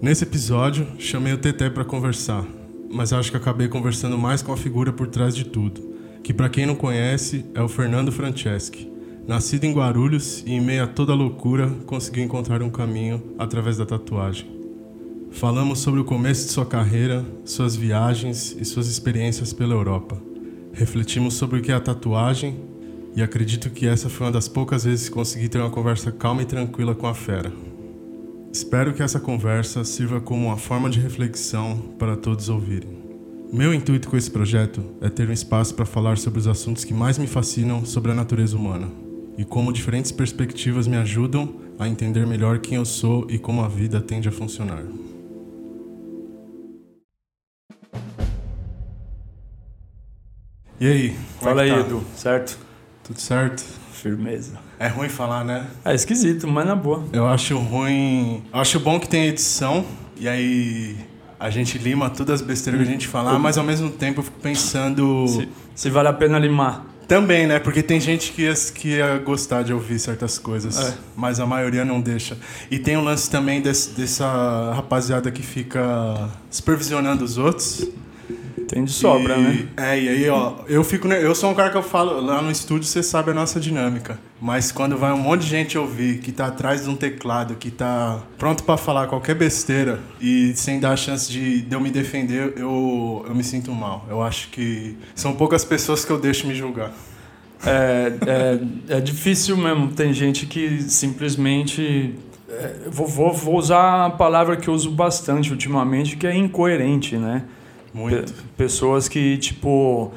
Nesse episódio, chamei o Teté para conversar, mas acho que acabei conversando mais com a figura por trás de tudo, que para quem não conhece é o Fernando Franceschi. Nascido em Guarulhos e em meio a toda a loucura, conseguiu encontrar um caminho através da tatuagem. Falamos sobre o começo de sua carreira, suas viagens e suas experiências pela Europa. Refletimos sobre o que é a tatuagem e acredito que essa foi uma das poucas vezes que consegui ter uma conversa calma e tranquila com a fera. Espero que essa conversa sirva como uma forma de reflexão para todos ouvirem. Meu intuito com esse projeto é ter um espaço para falar sobre os assuntos que mais me fascinam sobre a natureza humana e como diferentes perspectivas me ajudam a entender melhor quem eu sou e como a vida tende a funcionar. E aí? Fala é aí, tá? Edu, certo? Tudo certo? Firmeza. É ruim falar, né? É esquisito, mas na boa. Eu acho ruim. Eu acho bom que tem edição e aí a gente lima todas as besteiras que a gente falar, mas ao mesmo tempo eu fico pensando. Se, se vale a pena limar. Também, né? Porque tem gente que ia, que ia gostar de ouvir certas coisas, É. mas a maioria não deixa. E tem o lance também desse- dessa rapaziada que fica supervisionando os outros. Tem de sobra, E- né? É, e aí, ó, eu fico. Eu sou um cara que eu falo, lá no estúdio você sabe a nossa dinâmica. Mas quando vai um monte de gente ouvir, que tá atrás de um teclado, que tá pronto pra falar qualquer besteira e sem dar a chance de, de eu me defender, eu, eu me sinto mal. Eu acho que são poucas pessoas que eu deixo me julgar. É, é, é difícil mesmo. Tem gente que simplesmente. é, vou, vou, vou usar a palavra que eu uso bastante ultimamente, que é incoerente, né? Muito. Pe- Pessoas que, tipo,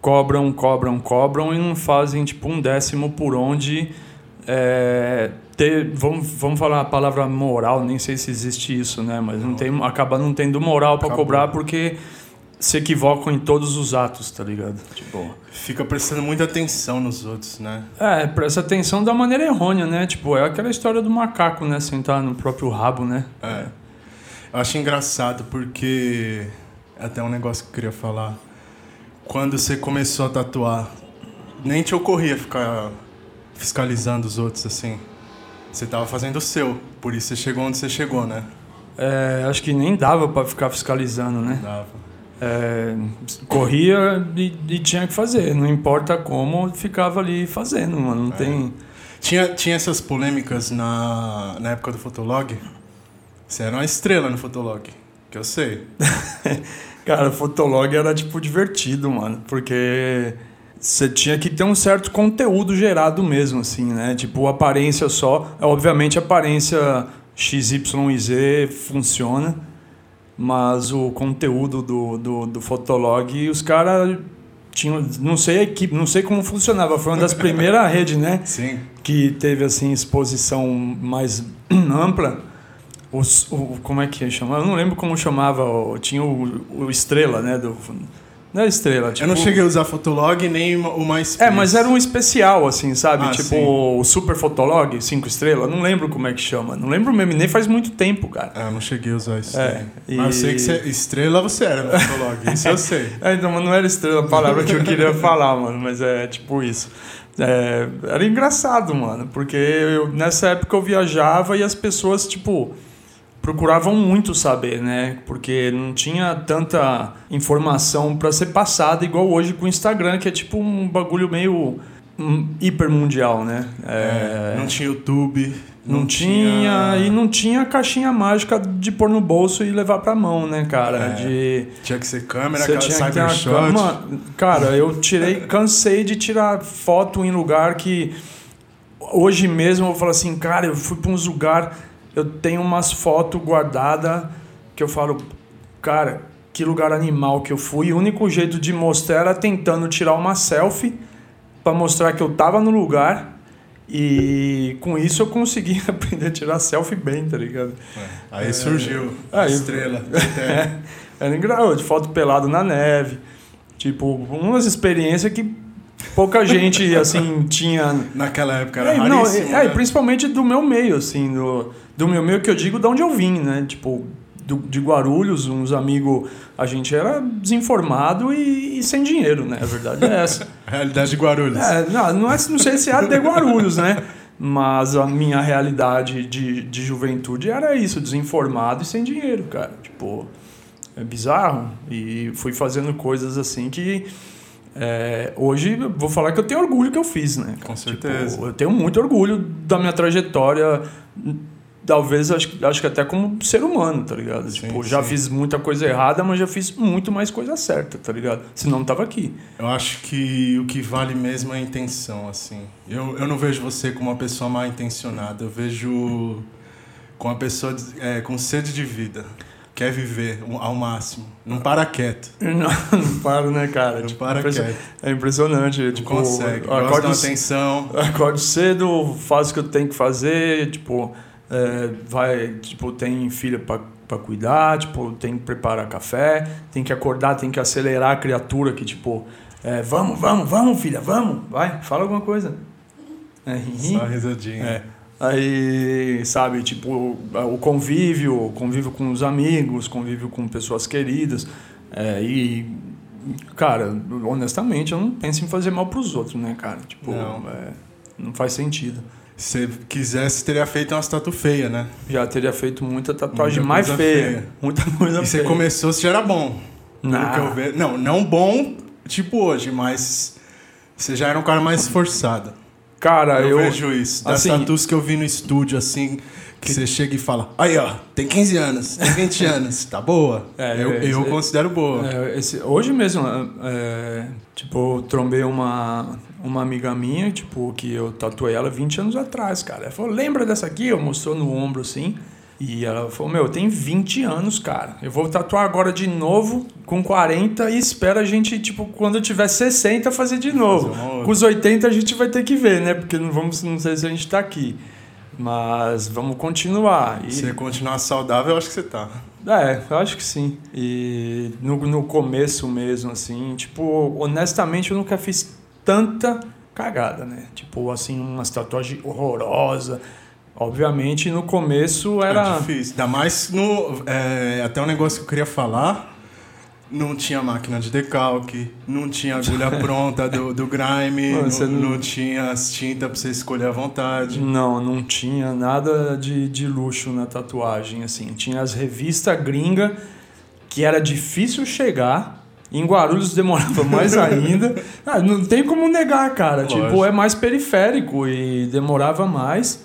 cobram, cobram, cobram e não fazem, tipo, um décimo por onde. é, ter, vamos, vamos falar a palavra moral, nem sei se existe isso, né? Mas não tem, acaba não tendo moral para cobrar porque se equivocam em todos os atos, tá ligado? Tipo. Fica prestando muita atenção nos outros, né? É, presta atenção da maneira errônea, né? Tipo, é aquela história do macaco, né? Sentar no próprio rabo, né? É. Eu acho engraçado porque. É até um negócio que eu queria falar. Quando você começou a tatuar, nem te ocorria ficar fiscalizando os outros assim. Você tava fazendo o seu, por isso você chegou onde você chegou, né? É, acho que nem dava pra ficar fiscalizando, né? Dava. É, corria e, e tinha que fazer, não importa como, ficava ali fazendo, mano. Não tem. Tinha, tinha essas polêmicas na, na época do Fotolog. Você era uma estrela no Fotolog, que eu sei. Cara, Fotolog era tipo divertido, mano, porque você tinha que ter um certo conteúdo gerado mesmo, assim, né? Tipo, aparência só. Obviamente, a aparência XYZ funciona, mas o conteúdo do, do, do Fotolog, os caras tinham. Não sei a equipe, não sei como funcionava. Foi uma das primeiras redes, né? Sim. que teve assim exposição mais ampla. Os, o, como é que chamava? Eu não lembro como chamava. tinha o, o Estrela, né? Do, não era Estrela, tipo... eu não cheguei a usar Fotolog nem o mais. É, mas era um especial, assim, sabe? Ah, tipo sim. o Super Fotolog, 5 estrelas. Não lembro como é que chama. Não lembro mesmo, nem faz muito tempo, cara. Ah, eu não cheguei a usar isso. É, e- Mas eu sei que você, estrela você era no Fotolog, isso eu sei. É, então, mas não era estrela a palavra que eu queria falar, mano, mas é tipo isso. É, era engraçado, mano, porque eu- nessa época eu viajava e as pessoas, tipo, procuravam muito saber, né? Porque não tinha tanta informação pra ser passada igual hoje com o Instagram, que é tipo um bagulho meio hum, hipermundial, né? É, Não tinha YouTube. não, tinha, e não tinha caixinha mágica de pôr no bolso e levar pra mão, né, cara? É. De Tinha que ser câmera, você tinha que ter uma cama. Cara, eu tirei, cansei de tirar foto em lugar que hoje mesmo eu falar assim, cara, eu fui para uns lugar, eu tenho umas fotos guardadas que eu falo, cara, que lugar animal que eu fui. O único jeito de mostrar era tentando tirar uma selfie para mostrar que eu tava no lugar. E com isso eu consegui aprender a tirar selfie bem, tá ligado? Aí surgiu a Aí- estrela. É, era engraçado, de foto pelado na neve. Tipo, umas experiências que pouca gente, assim, tinha... Naquela época era É, não, raríssimo. é, né? principalmente do meu meio, assim, do, do meu meio que eu digo de onde eu vim, né? Tipo, do- de Guarulhos, uns amigos, a gente era desinformado e, e sem dinheiro, né? A verdade é essa. Realidade de Guarulhos. É, não, não, é, não sei se é de Guarulhos, né? Mas a minha realidade de, de juventude era isso, desinformado e sem dinheiro, cara. Tipo, é bizarro. E fui fazendo coisas assim que. É, hoje vou falar que eu tenho orgulho que eu fiz, né? Com certeza. Tipo, eu tenho muito orgulho da minha trajetória talvez acho, acho que até como ser humano, tá ligado? Sim, tipo, já sim. fiz muita coisa errada, mas já fiz muito mais coisa certa, tá ligado? Senão não tava aqui. Eu acho que o que vale mesmo é a intenção, assim. Eu, eu não vejo você como uma pessoa mal intencionada, eu vejo com uma pessoa é, com sede de vida. Quer viver ao máximo. Não para quieto. Não, não paro, né, cara? Não tipo, para quieto. É impressionante. Não tipo, consegue. Acordo, atenção. Acordo cedo, faço o que eu tenho que fazer, tipo é, vai, tipo, tem filha para cuidar, tipo, tem que preparar café, tem que acordar, tem que acelerar a criatura que, tipo, é, vamos, vamos, vamos, filha, vamos, vai, fala alguma coisa. É, Só risadinha. É. Aí, sabe, tipo, o convívio, convívio com os amigos, convívio com pessoas queridas. É, e, cara, honestamente, eu não penso em fazer mal pros outros, né, cara? Tipo, não, é, não faz sentido. Se quisesse, teria feito uma tatu feia, né? Já teria feito muita tatuagem muita mais feia. feia. Muita coisa e feia. você começou, você já era bom. Não. não, não bom tipo hoje, mas você já era um cara mais esforçado. Cara, eu, eu vejo isso. Das assim, tatus que eu vi no estúdio, assim, que você chega e fala, aí ó, tem 15 anos, tem 20 anos, tá boa? É, eu, esse, eu considero boa. É, esse, hoje mesmo, é, tipo, trombei uma, uma amiga minha, tipo, que eu tatuei ela 20 anos atrás, cara. Ela falou, lembra dessa aqui? Eu mostrou no ombro assim. E ela falou, meu, tem 20 anos, cara. Eu vou tatuar agora de novo com 40 e espero a gente, tipo, quando eu tiver 60, fazer de novo. Com os 80 a gente vai ter que ver, né? Porque não vamos, não sei se a gente tá aqui. Mas vamos continuar. E... Se continuar saudável, eu acho que você tá. É, eu acho que sim. E no, no começo mesmo, assim, tipo, honestamente eu nunca fiz tanta cagada, né? Tipo, assim, uma tatuagem horrorosa. Obviamente, no começo era. É difícil. Ainda mais no. É, até um negócio que eu queria falar. Não tinha máquina de decalque, não tinha agulha pronta do, do grime, Mano, não, não... não, tinha as tintas pra você escolher à vontade. Não, não tinha nada de, de luxo na tatuagem, assim. Tinha as revistas gringa, que era difícil chegar, em Guarulhos demorava mais ainda. Ah, não tem como negar, cara. Lógico. Tipo, é mais periférico e demorava mais.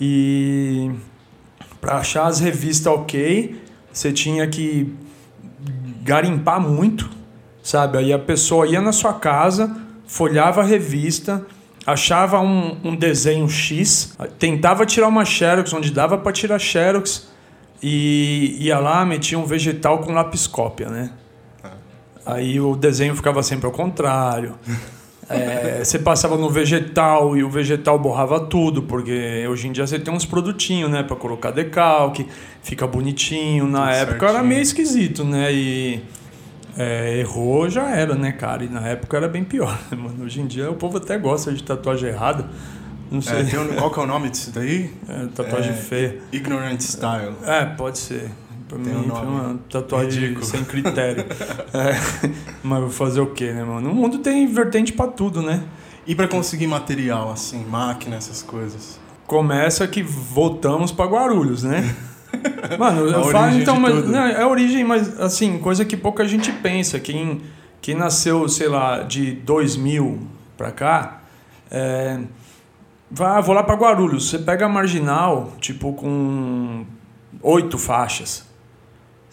E para achar as revistas ok, você tinha que garimpar muito, sabe? Aí a pessoa ia na sua casa, folhava a revista, achava um, um desenho X, tentava tirar uma xerox onde dava para tirar xerox e ia lá, metia um vegetal com lapiscópia, né? Aí o desenho ficava sempre ao contrário. É, você passava no vegetal e o vegetal borrava tudo, porque hoje em dia você tem uns produtinhos, né, para colocar decalque, fica bonitinho. Na tudo época certinho. era meio esquisito, né? E é, errou já era, né, cara? E na época era bem pior, né, mano? Hoje em dia o povo até gosta de tatuagem errada. Não sei. É, um, qual que é o nome disso daí? É, tatuagem é, feia. Ignorant Style. É, pode ser. Pra Tem um foi uma tatuagem Ridículo. sem critério. é, mas vou fazer o quê, né, mano? O mundo tem vertente para tudo, né? E para conseguir material, assim, máquina, essas coisas? Começa que voltamos para Guarulhos, né? Mano, eu falo então, mas, não, é a origem, mas assim, coisa que pouca gente pensa. Quem, quem nasceu, sei lá, de 2000 pra cá, é, vai, vou lá para Guarulhos. Você pega a marginal, tipo, com oito faixas.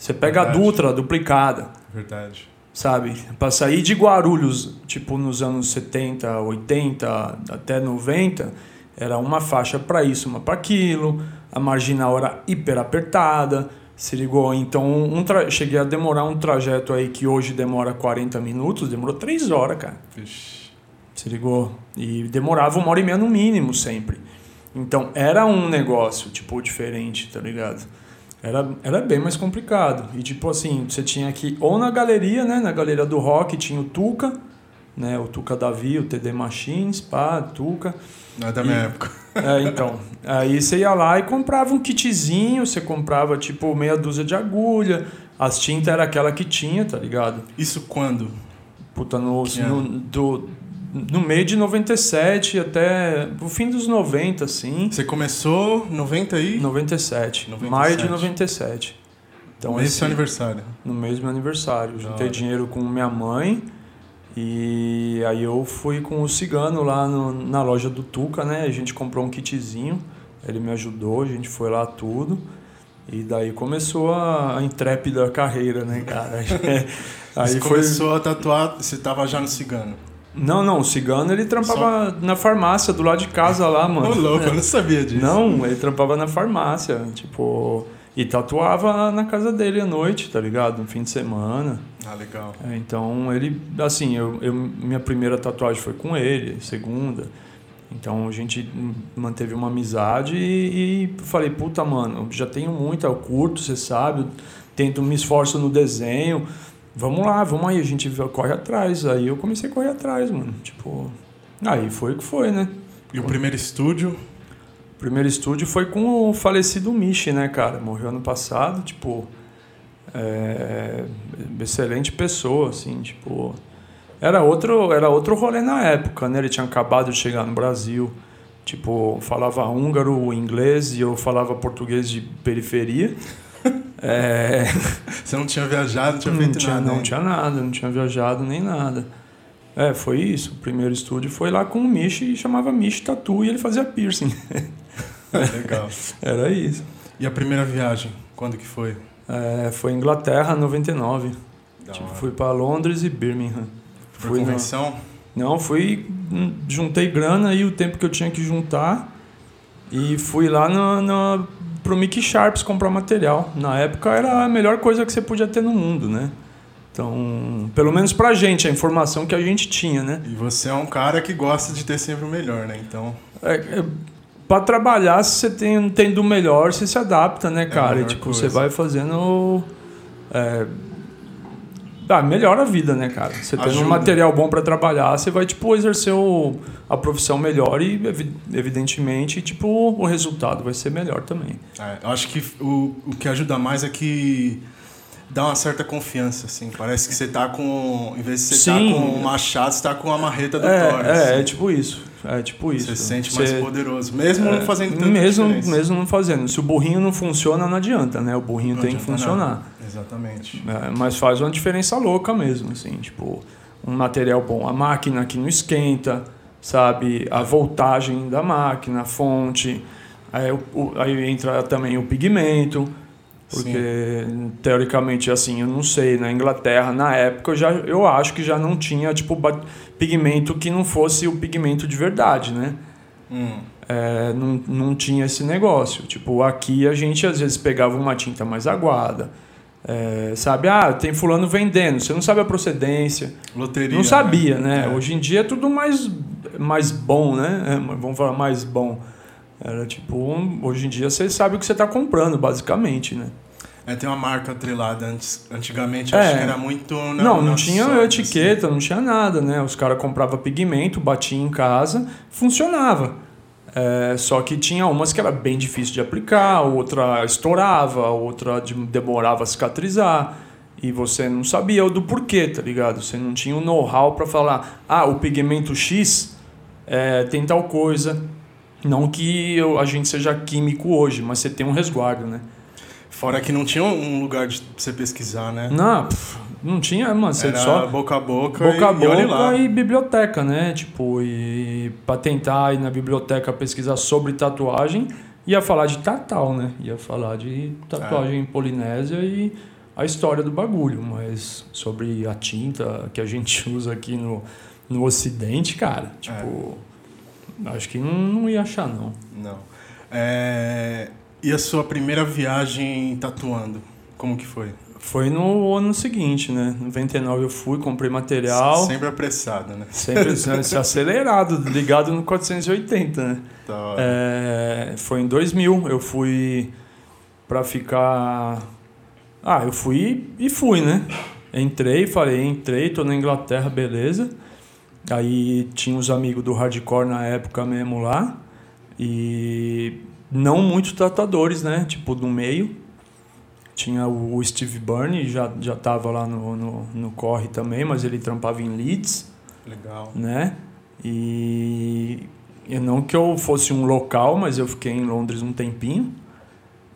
Você pega Verdade. a Dutra duplicada. Verdade. Sabe? Para sair de Guarulhos, tipo nos anos 70, 80, até 90, era uma faixa para isso, uma para aquilo. A marginal era hiper apertada. Se ligou? Então, um tra... cheguei a demorar um trajeto aí que hoje demora 40 minutos, demorou 3 horas, cara. Vixe. Se ligou? E demorava uma hora e meia no mínimo sempre. Então, era um negócio, tipo, diferente, tá ligado? Era, era bem mais complicado. E tipo assim, você tinha que ou na galeria, né? Na galeria do rock tinha o Tuca, né? O Tuca Davi, o TD Machines, pá, Tuca. Não é da minha época. É, então. Aí você ia lá e comprava um kitzinho, você comprava tipo meia dúzia de agulha. As tintas era aquela que tinha, tá ligado? Isso quando? Puta, no, no do no meio de 97 até o fim dos 90, assim. Você começou 90 aí? 97. 97. Maio de 97. Então, esse seu aniversário. No mesmo aniversário. Juntei dinheiro com minha mãe e aí eu fui com o cigano lá no, na loja do Tuca, né? A gente comprou um kitzinho, ele me ajudou, a gente foi lá tudo. E daí começou a, a intrépida carreira, né, cara? aí você foi... começou a tatuar, você tava já no cigano? Não, não, o cigano ele trampava Só... na farmácia do lado de casa lá, mano. Ô, louco, eu não sabia disso. Não, ele trampava na farmácia, tipo. E tatuava na casa dele à noite, tá ligado? No fim de semana. Ah, legal. É, então ele, assim, eu, eu, minha primeira tatuagem foi com ele, segunda. Então a gente manteve uma amizade e, e falei, puta, mano, já tenho muito, eu curto, você sabe, eu tento, me esforço no desenho. Vamos lá, vamos aí, a gente corre atrás. Aí eu comecei a correr atrás, mano. Tipo, aí foi o que foi, né? E o primeiro estúdio? primeiro estúdio foi com o falecido Michi, né, cara? Morreu ano passado, tipo. É, excelente pessoa, assim, tipo. Era outro, era outro rolê na época, né? Ele tinha acabado de chegar no Brasil. Tipo, falava húngaro, inglês e eu falava português de periferia. É... Você não tinha viajado, não tinha feito não tinha, nada. Não tinha nada, não tinha viajado nem nada. É, foi isso. O primeiro estúdio foi lá com o Michi e chamava Michi Tatu e ele fazia piercing. Legal. Era isso. E a primeira viagem, quando que foi? É, foi Inglaterra, 99. Tipo, fui para Londres e Birmingham. Foi fui convenção? Na... Não, fui... Hum, juntei grana e o tempo que eu tinha que juntar. E fui lá no, no, pro Mickey Sharps comprar material. Na época era a melhor coisa que você podia ter no mundo, né? Então, pelo menos pra gente, a informação que a gente tinha, né? E você é um cara que gosta de ter sempre o melhor, né? Então... É, é, para trabalhar, se você tem, tem do melhor, você se adapta, né, é cara? É e, tipo, coisa. você vai fazendo. É, ah, melhora a vida, né, cara? Você tem um material bom para trabalhar, você vai, tipo, exercer o, a profissão melhor e, evidentemente, tipo, o resultado vai ser melhor também. É, eu acho que o, o que ajuda mais é que dá uma certa confiança, assim. Parece que você tá com. Em vez de você estar tá com um machado, você tá com a marreta do é, Thor. É, assim. é tipo isso. É tipo isso. Você se sente mais poderoso, mesmo é, não fazendo tanta mesmo, diferença. Mesmo não fazendo. Se o burrinho não funciona, não adianta, né? O burrinho não tem que funcionar. Nada. Exatamente. É, mas faz uma diferença louca mesmo, assim, tipo, um material bom. A máquina que não esquenta, sabe? A voltagem da máquina, a fonte. Aí, o, aí entra também o pigmento. Porque, Sim. teoricamente, assim, eu não sei, na Inglaterra, na época, eu, já, eu acho que já não tinha, tipo, pigmento que não fosse o pigmento de verdade, né? Hum. É, não, não tinha esse negócio. Tipo, aqui a gente às vezes pegava uma tinta mais aguada. É, sabe, ah, tem fulano vendendo, você não sabe a procedência. Loteria. Não sabia, né? né? É. Hoje em dia é tudo mais, mais bom, né? É, vamos falar mais bom. Era tipo, hoje em dia você sabe o que você está comprando, basicamente, né? É, tem uma marca atrelada. Antes, antigamente é. acho que era muito. Na, não, não tinha etiqueta, assim. não tinha nada, né? Os caras compravam pigmento, batiam em casa, funcionava. É, só que tinha umas que era bem difícil de aplicar, outra estourava, outra demorava a cicatrizar. E você não sabia do porquê, tá ligado? Você não tinha o know-how para falar, ah, o pigmento X é, tem tal coisa, não que eu, a gente seja químico hoje, mas você tem um resguardo, né? Fora que não tinha um lugar de você pesquisar, né? Não, pff, não tinha, mano. Você Era só boca a boca, boca a boca e, e, biblioteca, né? Tipo, e para tentar ir na biblioteca pesquisar sobre tatuagem, ia falar de tatal, né? Ia falar de tatuagem é. polinésia e a história do bagulho, mas sobre a tinta que a gente usa aqui no, no Ocidente, cara, tipo. É Acho que não, não ia achar, não. Não. É... E a sua primeira viagem tatuando? Como que foi? Foi no ano seguinte, né? Em 99 eu fui, comprei material. Sempre apressado, né? Sempre acelerado, ligado no 480, né? Tá. É, foi em 2000, eu fui para ficar... Ah, eu fui e fui, né? Entrei, falei, entrei, tô na Inglaterra, beleza. Aí tinha os amigos do hardcore na época mesmo lá. E não muitos tatuadores, né? Tipo, do meio. Tinha o Steve Byrne, já, já tava lá no, no, no corre também, mas ele trampava em Leeds. Legal. Né? E, e não que eu fosse um local, mas eu fiquei em Londres um tempinho.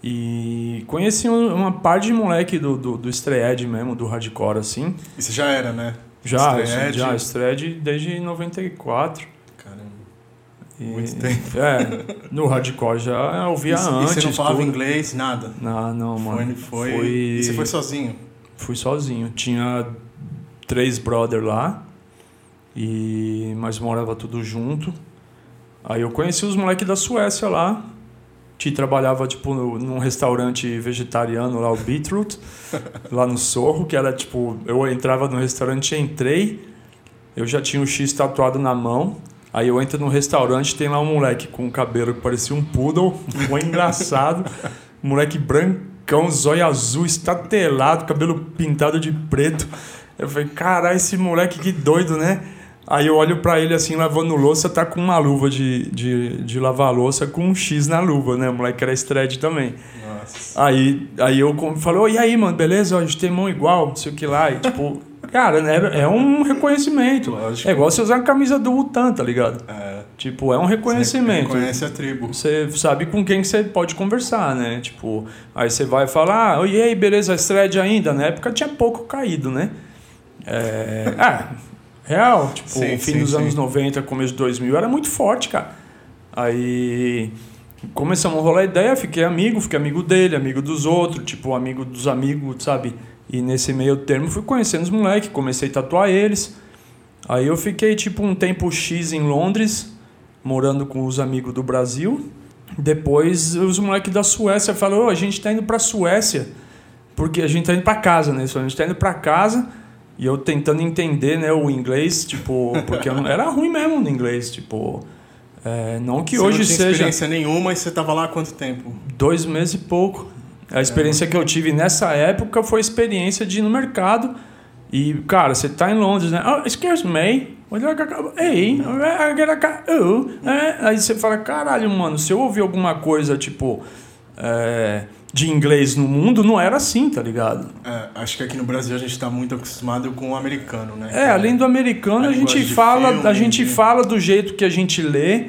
E conheci uma parte de moleque do, do, do Stray mesmo, do hardcore, assim. E você já era, né? Já, Stray já, Stray desde 94. E, Muito tempo. É, no hardcore já ouvia e, antes. E você não falava tudo. inglês, nada? Não, não, mano. Foi, foi. E você foi sozinho? Fui sozinho. Tinha três brother lá, e mas morava tudo junto. Aí eu conheci os moleques da Suécia lá, que trabalhava tipo num restaurante vegetariano lá, o Beetroot, lá no Sorro, que era tipo, eu entrava no restaurante, entrei, eu já tinha o X tatuado na mão. Aí eu entro no restaurante, tem lá um moleque com um cabelo que parecia um poodle, um engraçado, moleque brancão, zóio azul, estatelado, cabelo pintado de preto. Eu falei, caralho, esse moleque que doido, né? Aí eu olho para ele assim, lavando louça, tá com uma luva de, de, de lavar louça com um X na luva, né? O moleque era stretch também. Nossa. Aí, aí eu falei, oh, e aí, mano, beleza? A gente tem mão igual, não sei o que lá. E, tipo, cara, é, é um reconhecimento. Lógico. É igual você usar a camisa do Utan, tá ligado? É, Tipo, é um reconhecimento. Você conhece a tribo. Você sabe com quem você pode conversar, né? Tipo, aí você vai falar, ah, e aí, beleza, Stred ainda? Na época tinha pouco caído, né? É, ah, real, tipo, Sim, fim sim, dos sim. anos 90, começo de 2000, era muito forte, cara. Aí começamos a rolar ideia, fiquei amigo, fiquei amigo dele, amigo dos outros, tipo, amigo dos amigos, sabe? E nesse meio termo fui conhecendo os moleques, comecei a tatuar eles. Aí eu fiquei, tipo, um tempo X em Londres, morando com os amigos do Brasil. Depois os moleques da Suécia falaram, "Ô, a gente tá indo pra Suécia, porque a gente tá indo pra casa, né? A gente tá indo pra casa, e eu tentando entender, né, o inglês, tipo, porque eu não, era ruim mesmo no inglês, tipo... é, não que Você hoje não tinha seja experiência nenhuma e você tava lá há quanto tempo? dois meses e pouco. A experiência que eu tive nessa época foi a experiência de ir no mercado. E, cara, você tá em Londres, né? Oh, excuse me. Ei, é. aí você fala, caralho, mano, se eu ouvir alguma coisa, tipo, é, de inglês no mundo, não era assim, tá ligado? É, acho que aqui no Brasil a gente tá muito acostumado com o americano, né? É, além do americano, a a gente fala, filme, a gente de- fala do jeito que a gente lê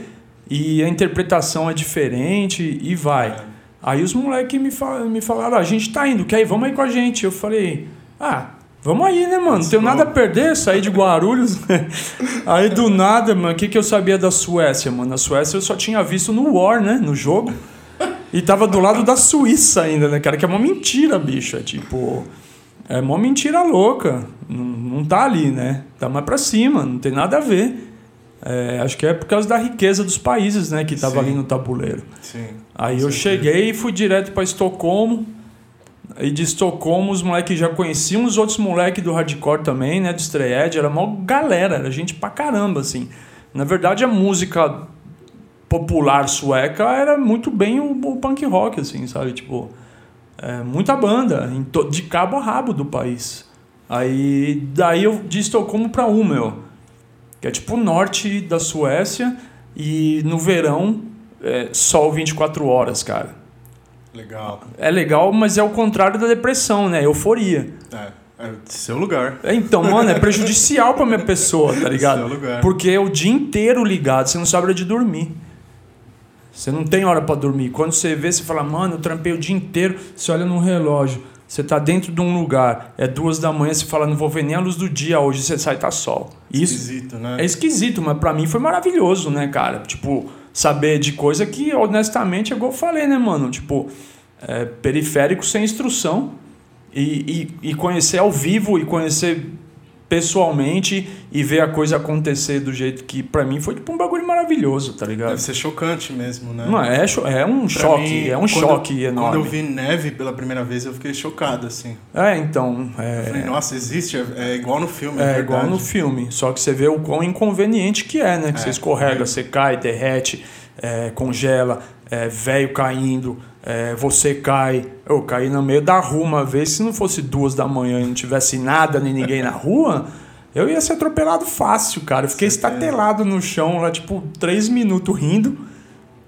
e a interpretação é diferente e vai. É. Aí os moleques me, fal me falaram, "Ah, a gente tá indo, quer ir? Vamos aí com a gente. Eu falei, ah, vamos aí, né, mano? Não tenho nada a perder, sair de Guarulhos. aí do nada, mano, o que, que eu sabia da Suécia, mano? A Suécia eu só tinha visto no War, né, no jogo. E tava do lado da Suíça ainda, né, cara? Que é uma mentira, bicho. É tipo... É uma mentira louca. Não, não tá ali, né? Tá mais pra cima, não tem nada a ver. É, acho que é por causa da riqueza dos países, né? Que tava Sim. ali no tabuleiro. Sim. Aí eu cheguei e fui direto pra Estocolmo. E de Estocolmo, os moleques já conheciam os outros moleques do hardcore também, né? Do Stray Edge. Era uma galera, era gente pra caramba, assim. Na verdade, a música popular sueca era muito bem o, o punk rock, assim, sabe? Tipo, é, muita banda, de cabo a rabo do país. Aí, daí eu de Estocolmo pra Umeå, que é tipo o norte da Suécia, e no verão, é, sol 24 horas, cara. Legal. É legal, mas é o contrário da depressão, né? Euforia. É, é seu lugar. É, Então, mano, é prejudicial pra minha pessoa, tá ligado? Seu lugar. Porque é o dia inteiro ligado, você não sabe hora de dormir. Você não tem hora pra dormir. Quando você vê, você fala, mano, eu trampei o dia inteiro. Você olha no relógio, você tá dentro de um lugar, é duas da manhã, você fala, não vou ver nem a luz do dia hoje, você sai tá sol. Isso Esquisito, né? é esquisito, mas pra mim foi maravilhoso, né, cara? Tipo, saber de coisa que, honestamente, é igual eu falei, né, mano? Tipo, é, periférico sem instrução e, e, e conhecer ao vivo e conhecer pessoalmente e ver a coisa acontecer do jeito que, pra mim, foi tipo um bagulho maravilhoso, tá ligado? Deve ser chocante mesmo, né? Não, é, é um Pra choque, mim, é um choque enorme. Quando eu vi neve pela primeira vez, eu fiquei chocado, assim. É, então, Eu é, falei, nossa, existe? É, é igual no filme, É é, igual no filme, só que você vê o quão inconveniente que é, né? Que É. você escorrega, você cai, derrete, é, congela, é, velho caindo, é, você cai. Eu caí no meio da rua uma vez, se não fosse duas da manhã e não tivesse nada nem ninguém na rua, eu ia ser atropelado fácil, cara. Eu fiquei Certeza. estatelado no chão lá, tipo, três minutos rindo.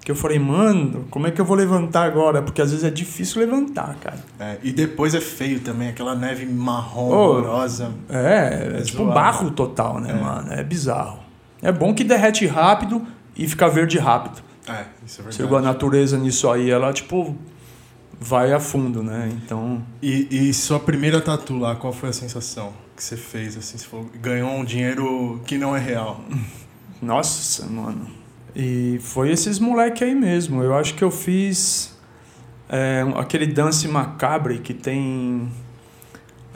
Que eu falei, mano, como é que eu vou levantar agora? Porque às vezes é difícil levantar, cara. É, e depois é feio também, aquela neve marrom horrorosa. É, é É tipo zoado. barro total, né, É. mano? É bizarro. É bom que derrete rápido e fica verde rápido. É, isso é verdade. Chegou a natureza nisso aí, ela tipo vai a fundo, né? Então. E, e sua primeira tatu lá, qual foi a sensação que você fez? Assim, você falou, ganhou um dinheiro que não é real. Nossa, mano. E foi esses moleque aí mesmo. Eu acho que eu fiz é, aquele Dance Macabre que tem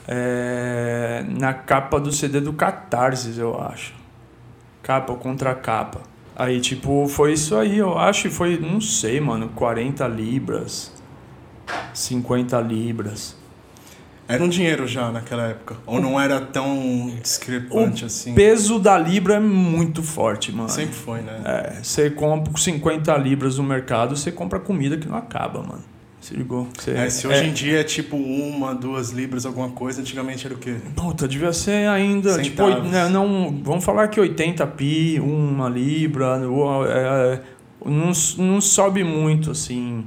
é, na capa do CD do Catarsis, eu acho. Capa contra capa. Aí, tipo, foi isso aí, eu acho. E foi, não sei, mano, 40 libras, 50 libras. Era um dinheiro já naquela época? Ou não era tão discrepante o assim? O peso da libra é muito forte, mano. Sempre foi, né? É, você compra com 50 libras no mercado, você compra comida que não acaba, mano. Se ligou? Você, é, se hoje é, em dia é tipo uma, duas libras, alguma coisa, antigamente era o quê? Puta, devia ser ainda. Tipo, né, não, vamos falar que 80 pi, uma libra, é, não, não sobe muito assim.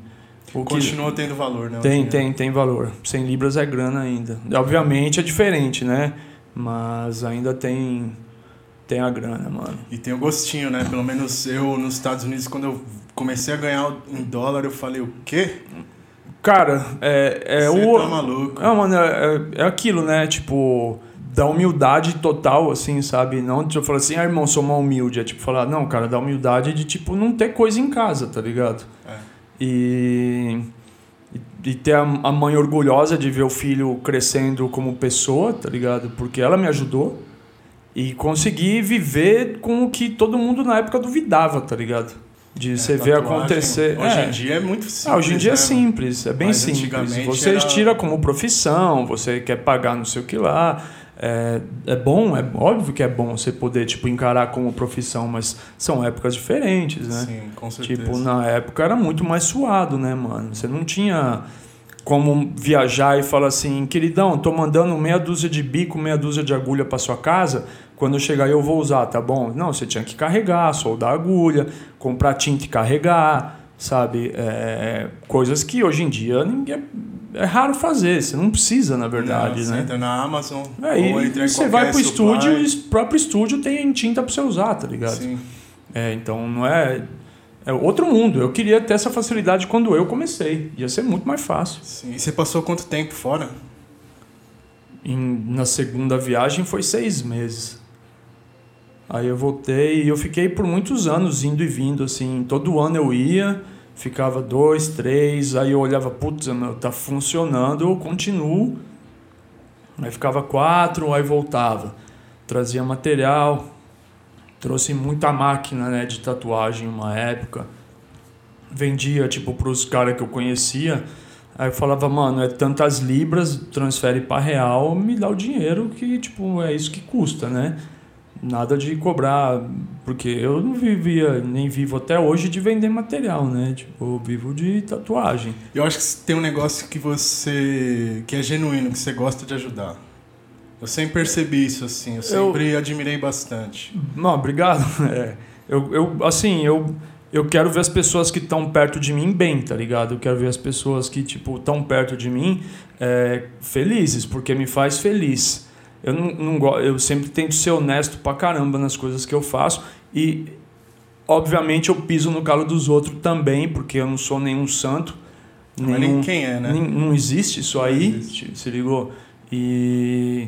O Continua que... tendo valor, né? Tem, tem, tem valor. 100 libras é grana ainda. Obviamente é diferente, né? Mas ainda tem tem a grana, mano. E tem o gostinho, né? Pelo menos eu nos Estados Unidos, quando eu comecei a ganhar em dólar, eu falei, o quê? Cara, é, é Você o. Tá maluco. Não, mano, é, é aquilo, né? Tipo, da humildade total, assim, sabe? Não de eu falar assim, ah, irmão, sou mal humilde. É tipo falar, não, cara, da humildade de, tipo, não ter coisa em casa, tá ligado? É. E. E ter a, a mãe orgulhosa de ver o filho crescendo como pessoa, tá ligado? Porque ela me ajudou. E conseguir viver com o que todo mundo na época duvidava, tá ligado? De é, você ver acontecer. Hoje é. em dia é muito simples. Ah, hoje em dia né? é simples, é bem Mas simples. Você era... tira como profissão, você quer pagar não sei o que lá. É, é bom, é óbvio que é bom você poder tipo encarar como profissão, mas são épocas diferentes, né? Sim, com certeza. Tipo, na época era muito mais suado, né, mano? Você não tinha como viajar e falar assim, queridão, tô mandando meia dúzia de bico, meia dúzia de agulha para sua casa, quando eu chegar eu vou usar, tá bom? Não, você tinha que carregar, soldar agulha, comprar tinta e carregar, sabe? É, coisas que hoje em dia ninguém, é raro fazer, você não precisa, na verdade, não, né? Você entra na Amazon, é, e, e você vai pro supply. estúdio e o próprio estúdio tem tinta para você usar, tá ligado? Sim. É, então não é é outro mundo. Eu queria ter essa facilidade quando eu comecei. Ia ser muito mais fácil. Sim. E você passou quanto tempo fora? Em, na segunda viagem foi seis meses. Aí eu voltei e eu fiquei por muitos anos indo e vindo, assim. Todo ano eu ia, ficava dois, três, aí eu olhava, putz, meu, tá funcionando, eu continuo. Aí ficava quatro, aí voltava. Trazia material, trouxe muita máquina né, de tatuagem uma época. Vendia tipo para os caras que eu conhecia. Aí eu falava, mano, é tantas libras, transfere para real, me dá o dinheiro que tipo é isso que custa, né? Nada de cobrar, porque eu não vivia, nem vivo até hoje de vender material, né? Tipo, eu vivo de tatuagem. Eu acho que tem um negócio que você que é genuíno, que você gosta de ajudar. Eu sempre percebi isso, assim. Eu sempre eu... admirei bastante. Não, obrigado. É, eu, eu, assim, eu, eu quero ver as pessoas que estão perto de mim bem, tá ligado? Eu quero ver as pessoas que, tipo, estão perto de mim é, felizes, porque me faz feliz. Eu, não, não, eu sempre tento ser honesto pra caramba nas coisas que eu faço e, obviamente, eu piso no calo dos outros também, porque eu não sou nenhum santo. Nenhum, nem quem é, né? Nem, não existe isso aí, existe. se ligou? E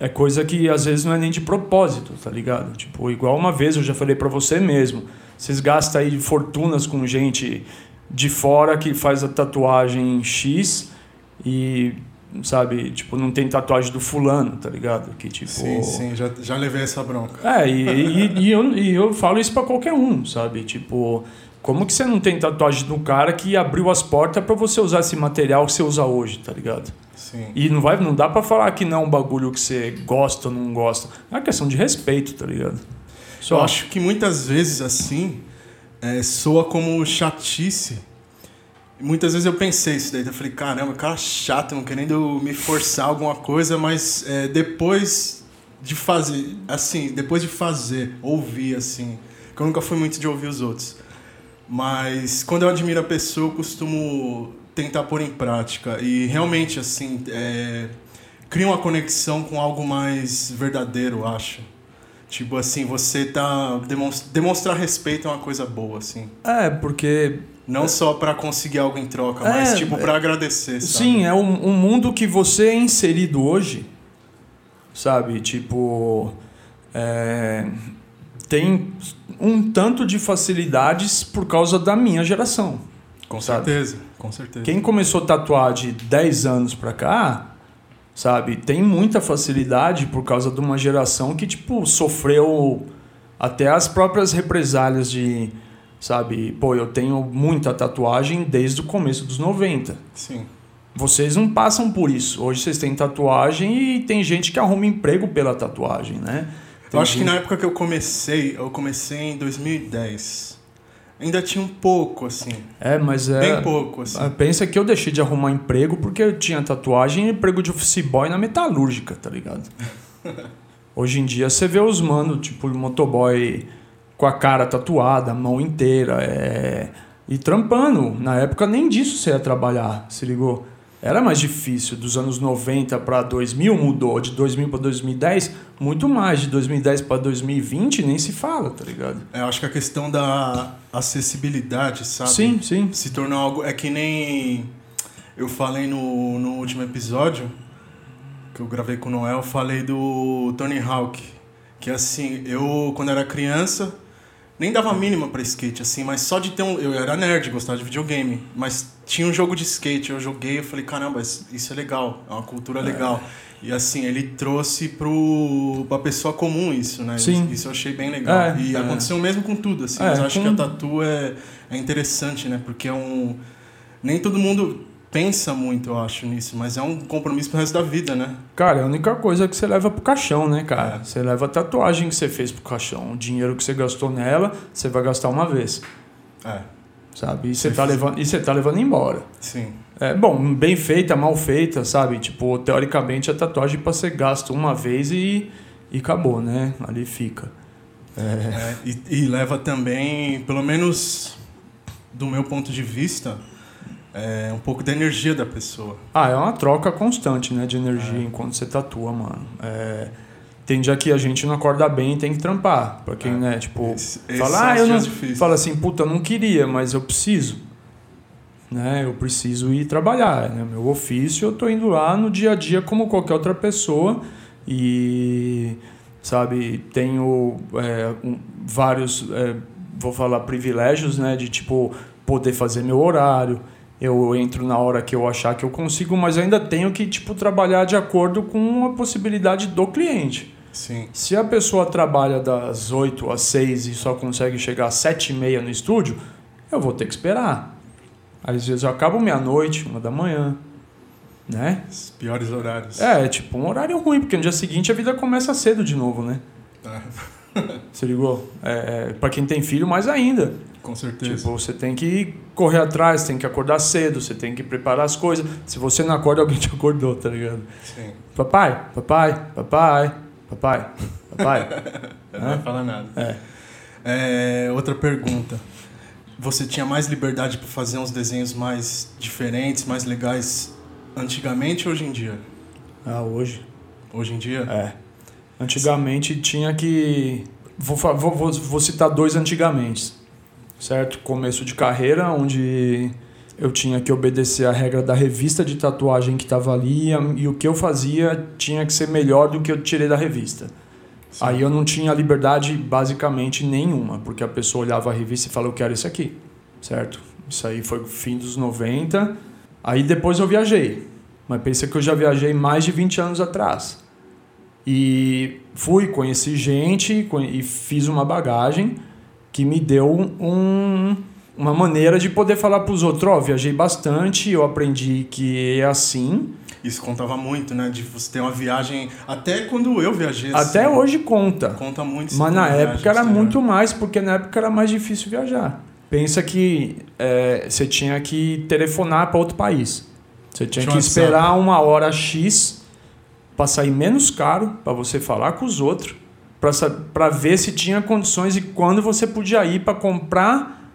é coisa que às vezes não é nem de propósito, tá ligado? Tipo, igual uma vez eu já falei para você mesmo, vocês gastam aí fortunas com gente de fora que faz a tatuagem X e sabe, tipo, não tem tatuagem do fulano, tá ligado? Que tipo Sim, sim, já, já levei essa bronca. É, e, e, e eu, e eu falo isso para qualquer um, sabe? Tipo, como que você não tem tatuagem do cara que abriu as portas para você usar esse material que você usa hoje, tá ligado? Sim. E não, vai, não dá para falar que não é um bagulho que você gosta ou não gosta. É uma questão de respeito, tá ligado? Só. Eu acho que muitas vezes assim é, soa como chatice. Muitas vezes eu pensei isso daí. Eu falei, caramba, cara chato, não querendo me forçar alguma coisa, mas é, depois de fazer, assim, depois de fazer, ouvir, assim, que eu nunca fui muito de ouvir os outros. Mas quando eu admiro a pessoa, eu costumo tentar pôr em prática. E realmente, assim, é, cria uma conexão com algo mais verdadeiro, acho. Tipo assim, você tá. Demonstra, demonstrar respeito é uma coisa boa, assim. É, porque. Não só para conseguir algo em troca, mas É, tipo para agradecer, sabe? Sim, é um, um mundo que você é inserido hoje, sabe? Tipo. é, tem um tanto de facilidades por causa da minha geração. Com sabe? certeza, com certeza. Quem começou a tatuar de 10 anos pra cá, sabe, tem muita facilidade por causa de uma geração que, tipo, sofreu até as próprias represálias de, sabe, pô, eu tenho muita tatuagem desde o começo dos 90. Sim. Vocês não passam por isso. Hoje vocês têm tatuagem e tem gente que arruma emprego pela tatuagem, né? Tem Eu acho que gente- na época que eu comecei, eu comecei em 2010. Ainda tinha um pouco, assim. É, mas é... Bem pouco, assim. Ah, Pensa que eu deixei de arrumar emprego porque eu tinha tatuagem e emprego de office boy na metalúrgica, tá ligado? Hoje em dia você vê os mano, tipo, motoboy com a cara tatuada, a mão inteira, é... e trampando. Na época nem disso você ia trabalhar, se ligou? Era mais difícil. Dos anos 90 para 2000 mudou. De 2000 para 2010, muito mais. De 2010 para 2020 nem se fala, tá ligado? É, Eu acho que a questão da acessibilidade, sabe? Sim, sim. Se tornou algo. É que nem eu falei no, no último episódio que eu gravei com o Noel, eu falei do Tony Hawk. Que assim, eu quando era criança, nem dava a mínima pra skate, assim, mas só de ter um. Eu era nerd, gostava de videogame. Mas tinha um jogo de skate, eu joguei, eu falei, caramba, isso é legal, é uma cultura legal. E assim, ele trouxe pro, pra pessoa comum isso, né? Sim. Isso eu achei bem legal. É, e é. aconteceu mesmo com tudo, assim. É, mas eu acho com- que a tatu é, é interessante, né? Porque é um. Nem todo mundo pensa muito, eu acho, nisso, mas é um compromisso pro resto da vida, né? Cara, é a única coisa que você leva pro caixão, né, cara? É. Você leva a tatuagem que você fez pro caixão. O dinheiro que você gastou nela, você vai gastar uma vez, É, sabe? E você tá levando, e você tá levando embora. sim. É, bom, bem feita, mal feita, sabe? Tipo, teoricamente a tatuagem pra ser gasto uma vez e, e acabou, né? Ali fica. É, e, e leva também, pelo menos do meu ponto de vista, é, um pouco da energia da pessoa. Ah, é uma troca constante, né, de energia enquanto você tatua, mano. É, tem dia que a gente não acorda bem e tem que trampar. Pra quem, É. né, tipo, Esse- fala, são ah, eu não. difíceis. Fala assim, puta, eu não queria, mas eu preciso. Né? Eu preciso ir trabalhar. Né? Meu ofício, eu tô indo lá no dia a dia como qualquer outra pessoa. E, sabe, tenho é, um- vários, é, vou falar, privilégios, né? De, tipo, poder fazer meu horário. Eu entro na hora que eu achar que eu consigo, mas ainda tenho que, tipo, trabalhar de acordo com a possibilidade do cliente. Sim, Se a pessoa trabalha das 8 às 6 e só consegue chegar às 7 e meia no estúdio, eu vou ter que esperar. Às vezes eu acabo meia-noite, uma da manhã, né? os piores horários. É, tipo um horário ruim, porque no dia seguinte a vida começa cedo de novo, né? É, Você ligou? É, é, pra quem tem filho, mais ainda. com certeza. Tipo, você tem que correr atrás, tem que acordar cedo, você tem que preparar as coisas. Se você não acorda, alguém te acordou, tá ligado? Sim. Papai, papai, papai, papai, papai. Não vai falar nada. É. É, outra pergunta. Você tinha mais liberdade para fazer uns desenhos mais diferentes, mais legais antigamente ou hoje em dia? Ah, hoje. Hoje em dia? É. Antigamente tinha que. Vou, vou, vou, citar dois antigamente. Certo? Começo de carreira, onde eu tinha que obedecer a regra da revista de tatuagem que estava ali e o que eu fazia tinha que ser melhor do que eu tirei da revista. Sim. Aí eu não tinha liberdade basicamente nenhuma, porque a pessoa olhava a revista e falava, eu quero isso aqui, certo? Isso aí foi fim dos 90. Aí depois eu viajei, mas pensa que eu já viajei mais de 20 anos atrás. E fui, conheci gente e fiz uma bagagem que me deu um, uma maneira de poder falar para os outros, ó, viajei bastante, eu aprendi que é assim, Isso contava muito, né? De você ter uma viagem. Até quando eu viajei. até assim, hoje conta. Conta muito. Mas na época era exterior. muito mais, porque na época era mais difícil viajar. Pensa que é, você tinha que telefonar para outro país. Você tinha Tinha que WhatsApp. esperar uma hora X para sair menos caro, para você falar com os outros, para ver se tinha condições e quando você podia ir para comprar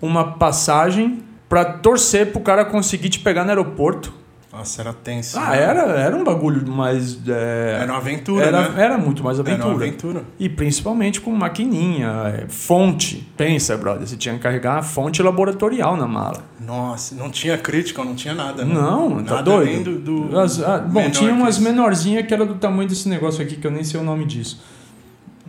uma passagem para torcer para o cara conseguir te pegar no aeroporto. Nossa, era tenso. Ah, né? era, era um bagulho mais. é, Era uma aventura, era, né? era muito mais Era aventura. uma aventura. E principalmente com maquininha, é, fonte. Pensa, brother, você tinha que carregar a fonte laboratorial na mala. Nossa, não tinha crítica, não tinha nada, né? Não, tá Nada doido. do, do As- ah, bom, tinha umas menorzinhas que era do tamanho desse negócio aqui, que eu nem sei o nome disso.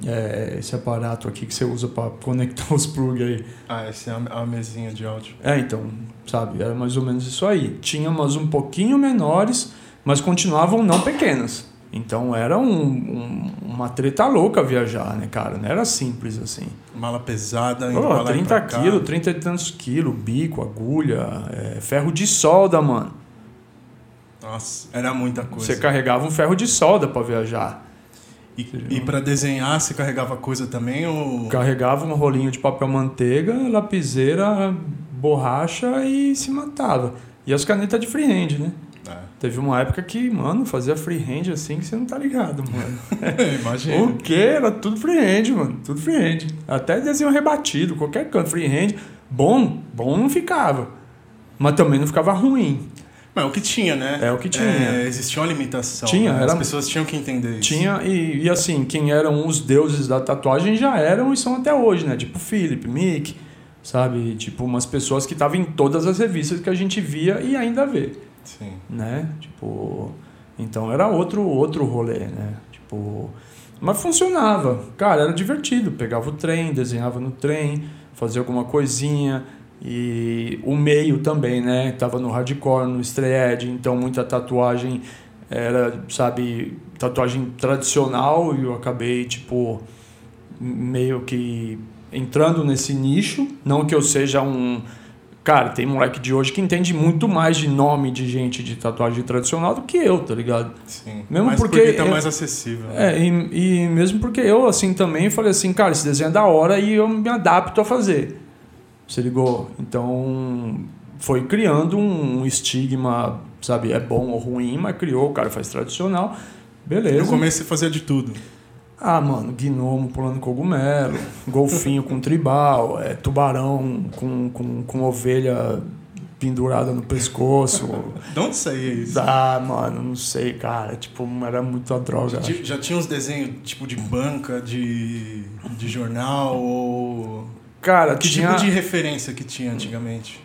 É, esse aparato aqui que você usa pra conectar os plug aí. Ah, essa é a, a mesinha de áudio. É, então, sabe, era mais ou menos isso aí. Tinha umas um pouquinho menores, mas continuavam não pequenas. Então era um- um- uma treta louca viajar, né, cara? Não era simples assim. Mala pesada, indo Pô, lá e 30 pra cá. quilos, 30 e tantos quilos, bico, agulha, é, ferro de solda, mano. Nossa, era muita coisa. Você carregava um ferro de solda pra viajar. E, e pra desenhar, você carregava coisa também ou... Carregava um rolinho de papel manteiga, lapiseira, borracha e se matava. E as canetas de freehand, né? É. Teve uma época que, mano, fazia freehand assim que você não tá ligado, mano. Imagina. o quê? Era tudo freehand, mano. Tudo freehand. Até desenho rebatido, qualquer canto. Freehand, bom, bom não ficava. Mas também não ficava ruim. Mas o que tinha, né? É o que tinha. É, existia uma limitação. Tinha, né? era- As pessoas tinham que entender isso. Tinha, e, e assim, quem eram os deuses da tatuagem já eram e são até hoje, né? Tipo Philip, Mick, sabe? Tipo, umas pessoas que estavam em todas as revistas que a gente via e ainda vê, Sim. né? Tipo, então era outro, outro rolê, né? Tipo, mas funcionava. Cara, era divertido. Pegava o trem, desenhava no trem, fazia alguma coisinha. E o meio também, né? Tava no hardcore, no straight, então muita tatuagem era, sabe, tatuagem tradicional e eu acabei, tipo, meio que entrando nesse nicho. Não que eu seja um. Cara, tem moleque de hoje que entende muito mais de nome de gente de tatuagem tradicional do que eu, tá ligado? Sim. Mesmo Mas porque tá eu- mais acessível. né? É, e, e mesmo porque eu, assim, também falei assim, cara, esse desenho é da hora e eu me adapto a fazer. Você ligou? Então, foi criando um estigma, sabe, é bom ou ruim, mas criou, o cara faz tradicional, beleza. No começo você fazia de tudo. Ah, mano, gnomo pulando cogumelo, golfinho com tribal, é, tubarão com, com, com ovelha pendurada no pescoço. De onde saía isso? Ah, mano, não sei, cara. Tipo, era muita droga. Já, já tinha uns desenhos tipo de banca, de, de jornal ou. Cara, Que tinha... tipo de referência que tinha antigamente?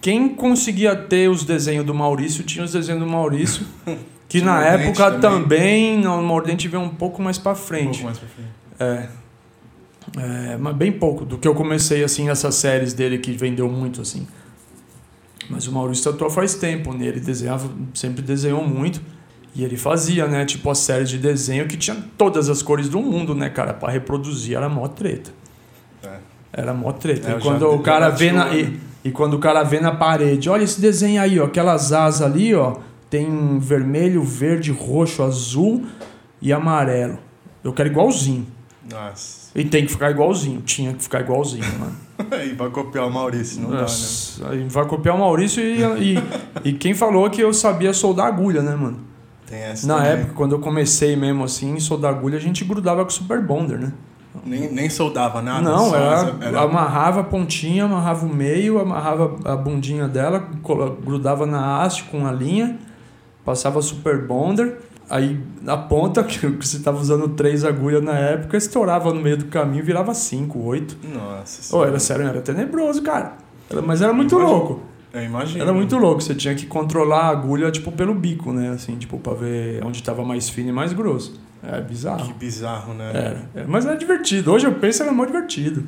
Quem conseguia ter os desenhos do Maurício tinha os desenhos do Maurício. Que na época também. também, no Mordente veio um pouco mais Um frente. pouco mais pra frente. É. É, mas bem pouco do que eu comecei assim essas séries dele que vendeu muito assim. Mas o Maurício tatuou faz tempo, né? Ele desenhava, sempre desenhou muito. E ele fazia, né, tipo as séries de desenho que tinha todas as cores do mundo, né, cara, Pra reproduzir era mó treta. É. Era mó treta. É, e quando o cara vê na e, e quando o cara vê na parede, olha esse desenho aí, ó, aquelas asas ali, ó, tem vermelho, verde, roxo, azul e amarelo. Eu quero igualzinho. Nossa. E tem que ficar igualzinho. Tinha que ficar igualzinho, mano. e vai copiar o Maurício, não dá, né? Nossa, vai copiar o Maurício e, e, e quem falou que eu sabia soldar agulha, né, mano? Tem essa Na também. época, quando eu comecei mesmo assim, soldar agulha, a gente grudava com Super Bonder, né? Nem, nem soldava nada. Não, era, era- amarrava a pontinha, amarrava o meio, amarrava a bundinha dela, grudava na haste com a linha, passava Super Bonder, aí na ponta, que você estava usando três agulhas na época, estourava no meio do caminho, virava cinco, oito. Nossa. Oh, era sério, era tenebroso, cara. Era- mas era muito Imagino. louco. Eu imagino. Era muito louco. Você tinha que controlar a agulha, tipo, pelo bico, né? Assim, tipo, pra ver onde tava mais fino e mais grosso. É Que bizarro. bizarro, né? Era. É, mas era divertido. Hoje eu penso era muito divertido.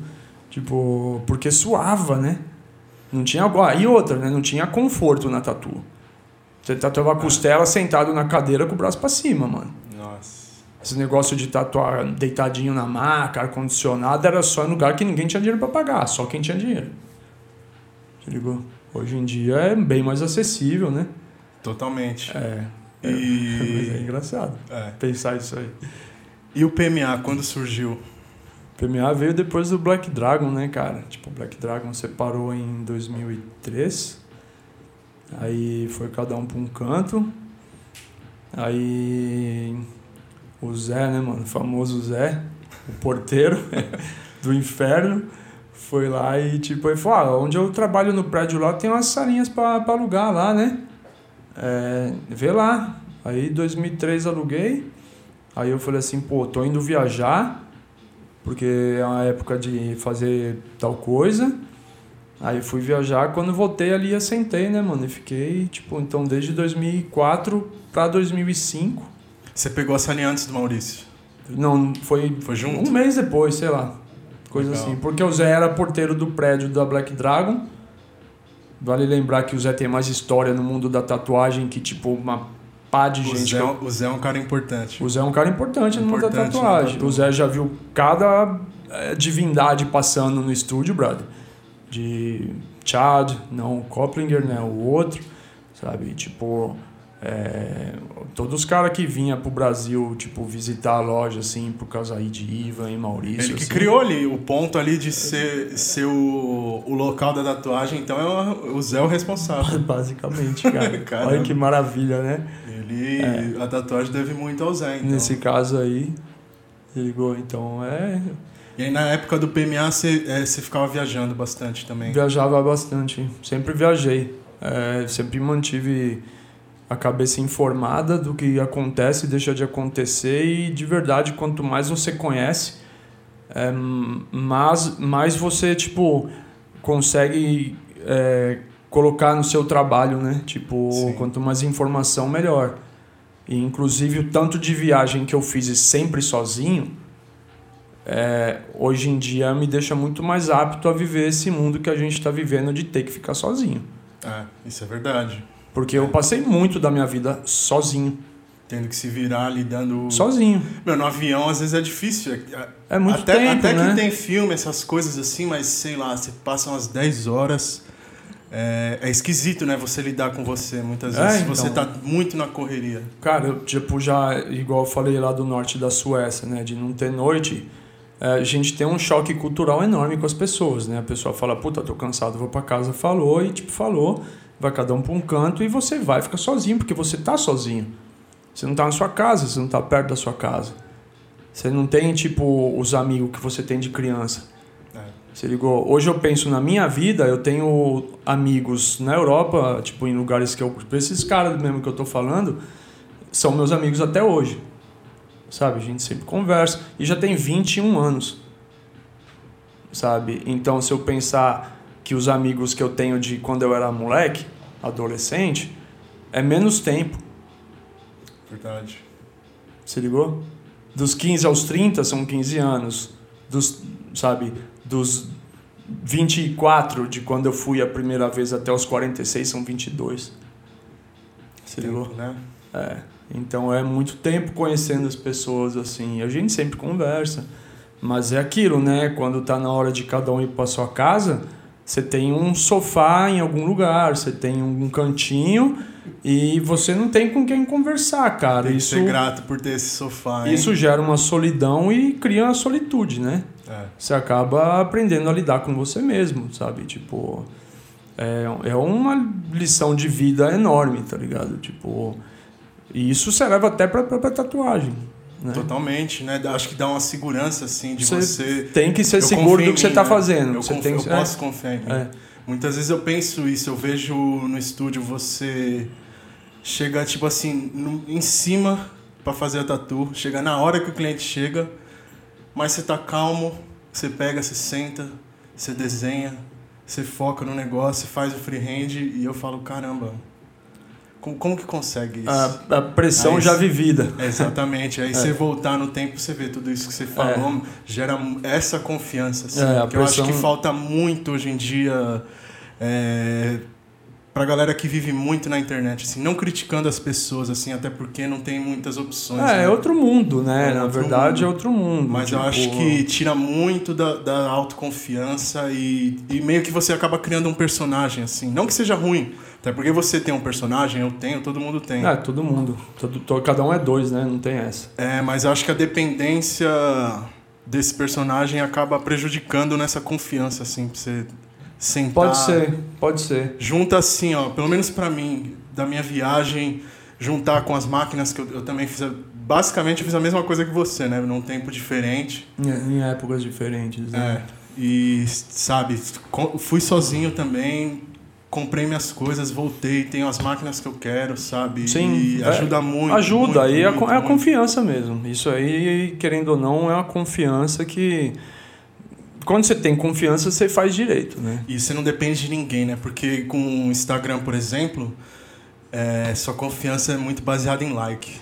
Tipo, porque suava, né? Não tinha. Ah, e outra, né? Não tinha conforto na tatu. Você tatuava a costela sentado na cadeira com o braço pra cima, mano. Nossa. Esse negócio de tatuar deitadinho na maca, ar-condicionado, era só em lugar que ninguém tinha dinheiro pra pagar, só quem tinha dinheiro. Você ligou? Hoje em dia é bem mais acessível, né? Totalmente. É. Mas é E, engraçado é. pensar isso aí. e o PMA, quando surgiu? PMA veio depois do Black Dragon, né, cara? Tipo, o Black Dragon separou em 2003. Aí foi cada um pra um canto. Aí o Zé, né, mano? O famoso Zé, o porteiro do inferno, foi lá e tipo, ele falou: ah, onde eu trabalho no prédio lá tem umas salinhas pra alugar lá, né? É, vê lá. Aí 2003 aluguei. Aí eu falei assim, pô, tô indo viajar, porque é uma época de fazer tal coisa. Aí fui viajar, quando voltei ali assentei, né, mano? E fiquei, tipo, então desde 2004 pra 2005. Você pegou a salinha antes do Maurício? Não, foi, Foi junto? um mês depois, sei lá. Coisa Legal. assim. Porque o Zé era porteiro do prédio da Black Dragon. Vale lembrar que o Zé tem mais história no mundo da tatuagem que, tipo, uma pá de O gente. Zé, que- o Zé é um cara importante. O Zé é um cara importante no mundo da Importante tatuagem. tatu. O Zé já viu cada eh, divindade passando no estúdio, brother. De Chad, não o Coplinger, né? O outro, sabe? Tipo, eh, todos os caras que vinham pro Brasil, tipo, visitar a loja, assim, por causa aí de Ivan e Maurício. Ele que assim. criou ali o ponto ali de ser, ser o, o local da tatuagem, então é o, o Zé é o responsável. Basicamente, cara. Olha que maravilha, né? Ele. A tatuagem deve muito ao Zé, então. Nesse caso aí, ligou. Então, é... E aí na época do PMA você, é, ficava viajando bastante também. Viajava bastante, sempre viajei. É, sempre mantive a cabeça informada do que acontece e deixa de acontecer e de verdade quanto mais você conhece, é, mais, mais você tipo consegue é, colocar no seu trabalho, né? Tipo, Sim. quanto mais informação melhor. E inclusive o tanto de viagem que eu fiz e sempre sozinho, é, hoje em dia me deixa muito mais apto a viver esse mundo que a gente está vivendo de ter que ficar sozinho. É, isso é verdade. Porque eu passei muito da minha vida sozinho. Tendo que se virar lidando. Sozinho. Meu, no avião às vezes é difícil. é- É muito até tempo, até né? que tem filme, essas coisas assim, mas sei lá, você passa umas 10 horas. É, é esquisito, né? Você lidar com você. Muitas É, vezes então. você tá muito na correria. Cara, eu, tipo, já, igual eu falei lá do norte da Suécia, né? De não ter noite, é, a gente tem um choque cultural enorme com as pessoas, né? A pessoa fala, puta, tô cansado, vou pra casa, falou, e tipo, falou, vai cada um pra um canto e você vai ficar sozinho, porque você tá sozinho. Você não tá na sua casa, você não tá perto da sua casa. Você não tem, tipo, os amigos que você tem de criança. É. Você ligou? Hoje eu penso na minha vida, eu tenho amigos na Europa, tipo, em lugares que eu. Esses caras mesmo que eu tô falando, são meus amigos até hoje. Sabe? A gente sempre conversa. E já tem 21 anos. Sabe? Então, se eu pensar que os amigos que eu tenho de quando eu era moleque, adolescente, é menos tempo. Verdade. Se ligou? Dos 15 aos 30 são 15 anos. Dos, sabe, dos 24 de quando eu fui a primeira vez até os 46 são 22. Se ligou? Tempo, né? É. Então é muito tempo conhecendo as pessoas assim. A gente sempre conversa. Mas é aquilo, né? Quando tá na hora de cada um ir para sua casa, você tem um sofá em algum lugar, você tem um cantinho e você não tem com quem conversar, cara. Tem que Isso ser grato por ter esse sofá. hein? isso gera uma solidão e cria uma solitude, né? É. Você acaba aprendendo a lidar com você mesmo, sabe? Tipo, é, é uma lição de vida enorme, tá ligado? Tipo, e isso serve até pra própria tatuagem. Né? Totalmente, né? Acho que dá uma segurança, assim, de Você você... Tem que ser Eu seguro do que você mim, tá né? fazendo. Eu, você conf- tem eu que- posso confiar em mim. é, Muitas vezes eu penso isso, eu vejo no estúdio você chega, tipo assim, no- em cima pra fazer a tatu, chega na hora que o cliente chega, mas você tá calmo, você pega, você senta, você desenha, você foca no negócio, faz o freehand e eu falo, caramba, como, como que consegue isso? a, a pressão Aí já vivida. É, Exatamente. Aí você voltar no tempo, você vê tudo isso que você falou, gera essa confiança. Assim, É, que eu acho que pressão- falta muito hoje em dia é, pra galera que vive muito na internet, assim, não criticando as pessoas, assim, até porque não tem muitas opções. É, né? é outro mundo, né? É Na outro verdade, mundo. é outro mundo. Mas eu Tipo, acho que tira muito da, da autoconfiança e, e meio que você acaba criando um personagem, assim. Não que seja ruim, até porque você tem um personagem, eu tenho, todo mundo tem. É, todo mundo. Todo, to- cada um é dois, né? Não tem essa. É, mas eu acho que a dependência desse personagem acaba prejudicando nessa confiança, assim, pra você sentar. Pode ser, pode ser. Junta assim, ó, pelo menos pra mim, da minha viagem, juntar com as máquinas que eu, eu também fiz. a- basicamente, eu fiz a mesma coisa que você, né? Num tempo diferente. Em, em épocas diferentes. Né? É. E, sabe, fui sozinho também. Comprei minhas coisas, voltei, tenho as máquinas que eu quero, sabe? Sim, e é, ajuda muito. Ajuda, muito, aí é, muito, é a muito. confiança mesmo. Isso aí, querendo ou não, é uma confiança que. Quando você tem confiança, você faz direito, né? E você não depende de ninguém, né? Porque com o Instagram, por exemplo, é, sua confiança é muito baseada em like.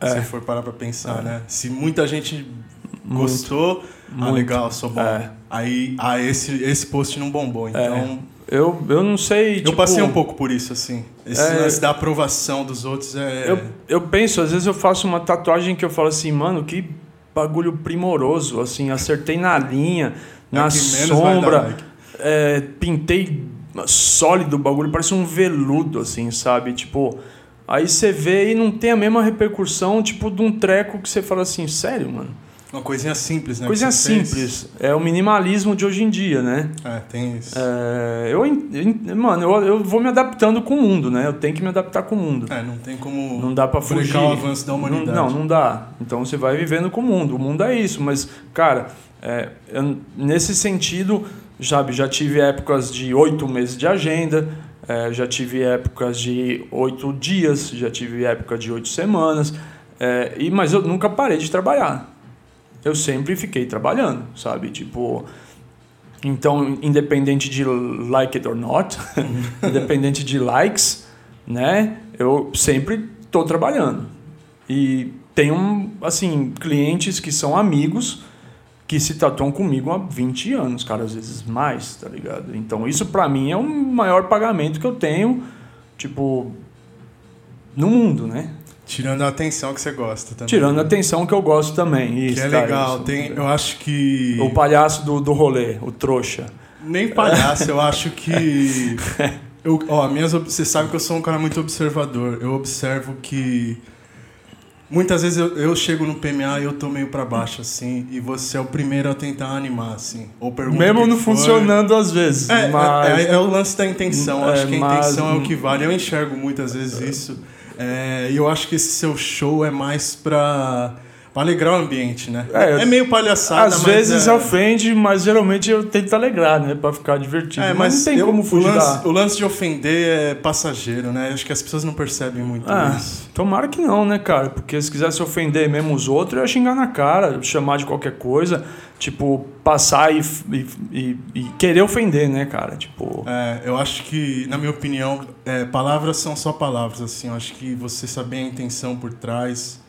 É. Se você for parar pra pensar, né? Se muita gente Muito. gostou, ah, Muito. legal, sou bom. É. Aí, ah, esse, esse post não bombou. Então, Eu, eu não sei. eu tipo, passei um pouco por isso, assim. Esse É. lance da aprovação dos outros é... Eu, eu penso, às vezes eu faço uma tatuagem que eu falo assim, mano, que bagulho primoroso, assim, acertei na linha, É na sombra, é, pintei sólido o bagulho, parece um veludo, assim, sabe? Tipo, aí você vê e não tem a mesma repercussão, tipo, de um treco que você fala assim, sério, mano? Uma coisinha simples, né? Coisa você fez. simples. É o minimalismo de hoje em dia, né? É, tem isso. É, eu, mano, eu, eu vou me adaptando com o mundo, né? Eu tenho que me adaptar com o mundo. É, não tem como Não dá pra fugir. o avanço da Não, humanidade. não, não dá. Então você vai vivendo com o mundo. O mundo é isso. Mas, cara, é, eu- nesse sentido, sabe, já tive épocas de oito meses de agenda, é, já tive épocas de oito dias, já tive época de oito semanas. é, e, mas eu nunca parei de trabalhar. Eu sempre fiquei trabalhando, sabe? Tipo. Então, independente de like it or not, independente de likes, né? Eu sempre estou trabalhando. E tenho, assim, clientes que são amigos que se tatuam comigo há 20 anos, cara, às vezes mais, tá ligado? Então, isso pra mim é o maior pagamento que eu tenho, tipo, no mundo, né? Tirando a atenção que você gosta também. Tirando a atenção que eu gosto também. Que Isso, é cara, legal. Tem, eu acho que... O palhaço do, do rolê, o trouxa. Nem palhaço, eu acho que. Eu, ó, minhas, você sabe que eu sou um cara muito observador. Eu observo que. Muitas vezes eu, eu chego no PMA e eu tô meio pra baixo, assim, e você é o primeiro a tentar animar, assim. Ou pergunta Mesmo que não funcionando às vezes. É, mas... é, é o lance da intenção. É, acho que a mas- intenção é o que vale. Eu enxergo muitas vezes isso. É, E eu acho que esse seu show é mais pra, pra alegrar o ambiente, né? É, É, meio palhaçada, Às vezes é... ofende, mas geralmente eu tento alegrar, né? Pra ficar divertido. É, mas, mas não tem eu- como fugir o lance, da... o lance de ofender é passageiro, né? Acho que as pessoas não percebem muito Ah, isso. tomara que não, né, cara? Porque se quisesse ofender mesmo os outros, eu ia xingar na cara, chamar de qualquer coisa, tipo, passar e, e, e- e querer ofender, né, cara? Tipo, É, eu acho que, na minha opinião, é, palavras são só palavras, assim. Eu acho que você saber a intenção por trás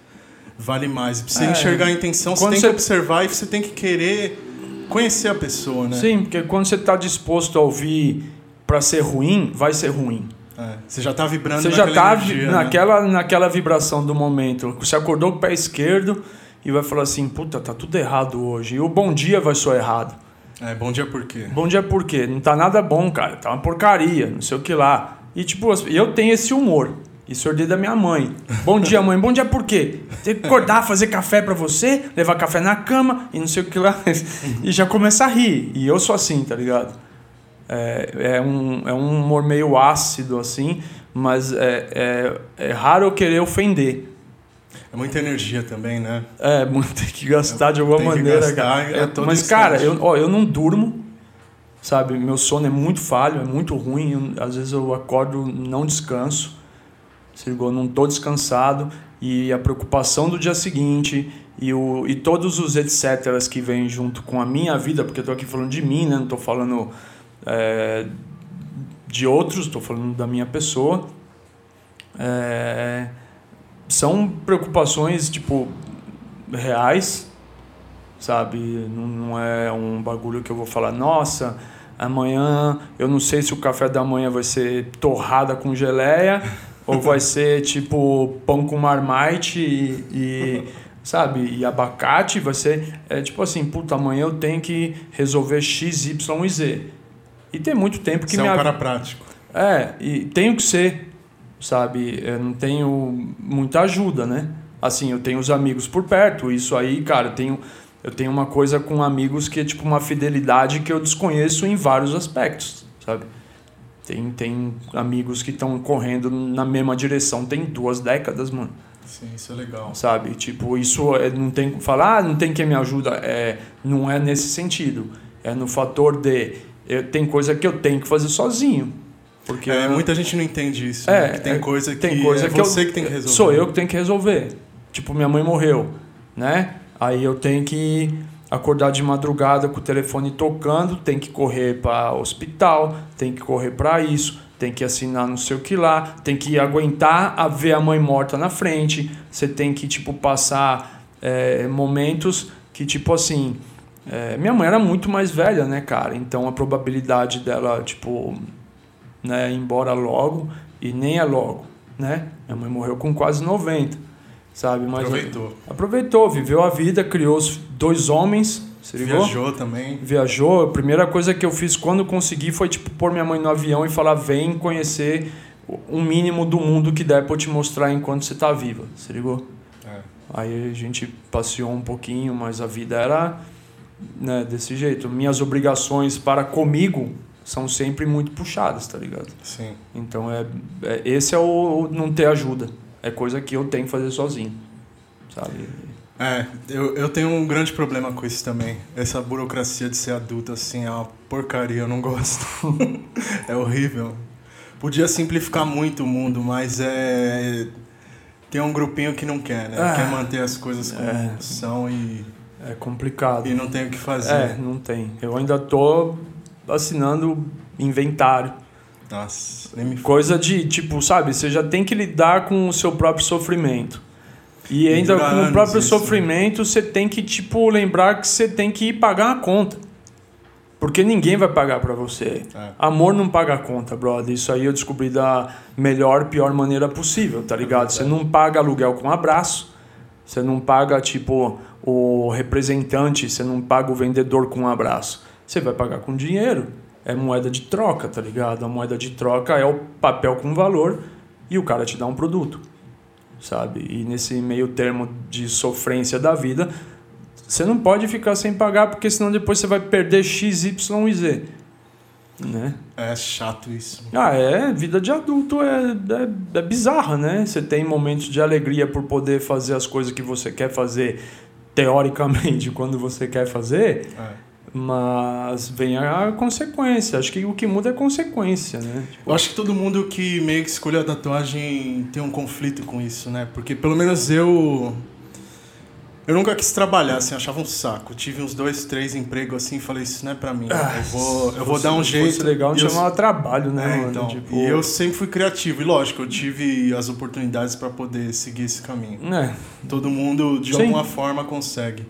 vale mais. Você É, enxergar a intenção, você quando tem você- que observar e você tem que querer conhecer a pessoa, né? sim, porque quando você tá disposto a ouvir pra ser ruim, vai ser ruim. É, você já tá vibrando Você já naquela tá vi- energia, né? naquela, naquela vibração do momento. Você acordou com o pé esquerdo e vai falar assim, puta, tá tudo errado hoje. E o bom dia vai soar errado. É, bom dia por quê? Bom dia por quê? Não tá nada bom, cara. Tá uma porcaria, não sei o que lá. E tipo, eu tenho esse humor. Eu herdei da minha mãe. Bom dia, mãe. Bom dia por quê? Tem que acordar, fazer café pra você, levar café na cama e não sei o que lá. E já começa a rir. E eu sou assim, tá ligado? É, é, um, é um humor meio ácido, assim, mas é, é, é raro eu querer ofender. É muita energia também, né? É, tem que gastar de alguma maneira, gastar cara. É, mas, instante. cara, eu, ó, eu não durmo, sabe? Meu sono é muito falho, é muito ruim. eu- às vezes eu acordo, não descanso. Se ligou? Não tô descansado. E a preocupação do dia seguinte e, o, e todos os etc. que vêm junto com a minha vida, porque eu tô aqui falando de mim, né? Não tô falando é, de outros, tô falando da minha pessoa. É, são preocupações, tipo, reais, sabe? Não, não é um bagulho que eu vou falar, nossa, amanhã eu não sei se o café da manhã vai ser torrada com geleia ou vai ser tipo pão com marmite e, e, sabe, e abacate, vai ser é tipo assim, puta, amanhã eu tenho que resolver X, Y e Z. E tem muito tempo que Você é minha um cara prático. é, e tenho que ser, sabe? Eu não tenho muita ajuda, né? Assim, eu tenho os amigos por perto, isso aí, cara, eu tenho, eu tenho uma coisa com amigos que é tipo uma fidelidade que eu desconheço em vários aspectos, sabe? Tem, tem amigos que estão correndo na mesma direção, tem duas décadas, mano Sim, isso é legal. sabe? Tipo, isso é, não tem falar, ah, não tem quem me ajuda, é, não é nesse sentido. É no fator de eu, tem coisa que eu tenho que fazer sozinho. Porque É, eu- muita gente não entende isso. É, né? Que tem é, coisa que tem coisa é que eu- você que tem que resolver. Sou eu que tenho que resolver. Tipo, minha mãe morreu, né? Aí eu tenho que acordar de madrugada com o telefone tocando, tem que correr para hospital, tem que correr para isso, tem que assinar não sei o que lá, tem que aguentar a ver a mãe morta na frente, você tem que tipo passar é, momentos que tipo assim, é, minha mãe era muito mais velha, né, cara? Então a probabilidade dela tipo né, ir embora logo e nem é logo, né? Minha mãe morreu com quase 90, sabe? Mas Aproveitou. aproveitou, viveu a vida, criou dois homens, se ligou? Viajou também. Viajou. A primeira coisa que eu fiz quando consegui foi tipo pôr minha mãe no avião e falar: "Vem conhecer um mínimo do mundo que der pra te mostrar enquanto você tá viva". Se ligou? É. Aí a gente passeou um pouquinho, mas a vida era né, desse jeito. Minhas obrigações para comigo são sempre muito puxadas, tá ligado? Sim. Então é, é- esse é o, o não ter ajuda. É coisa que eu tenho que fazer sozinho. Sabe? É, eu, eu tenho um grande problema com isso também. Essa burocracia de ser adulto, assim, é uma porcaria, eu não gosto. é horrível. Podia simplificar muito o mundo, mas é. Tem um grupinho que não quer, né? Ah, quer manter as coisas como é. são e, É complicado. e não tem o que fazer. É, não tem. Eu ainda tô assinando inventário. Nossa, nem me Coisa de, tipo, sabe, você já tem que lidar com o seu próprio sofrimento. E ainda com o próprio isso. sofrimento, você tem que, tipo, lembrar que você tem que ir pagar a conta. Porque ninguém vai pagar pra você. É. Amor não paga a conta, brother. Isso aí eu descobri da melhor, pior maneira possível, tá ligado? Você não paga aluguel com um abraço. Você não paga, tipo, o representante, você não paga o vendedor com um abraço. Você vai pagar com dinheiro. É moeda de troca, tá ligado? A moeda de troca é o papel com valor e o cara te dá um produto, sabe? E nesse meio termo de sofrência da vida, você não pode ficar sem pagar, porque senão depois você vai perder X, Y e Z. Né? É chato isso. Ah, é, vida de adulto é, é, é bizarra, né? Você tem momentos de alegria por poder fazer as coisas que você quer fazer, teoricamente, quando você quer fazer, É. mas vem a consequência. Acho que o que muda é a consequência, né? Eu acho que todo mundo que meio que escolheu a tatuagem tem um conflito com isso, né? Porque pelo menos eu. Eu nunca quis trabalhar, assim, achava um saco. Tive uns dois, três empregos assim e falei, isso não é pra mim. eu vou, eu vou dar um fosse jeito. legal, não eu- chamava trabalho, né, É, mano? então, Tipo, E eu sempre fui criativo. E lógico, eu tive as oportunidades pra poder seguir esse caminho. É, Todo mundo, de Sim. alguma forma, consegue.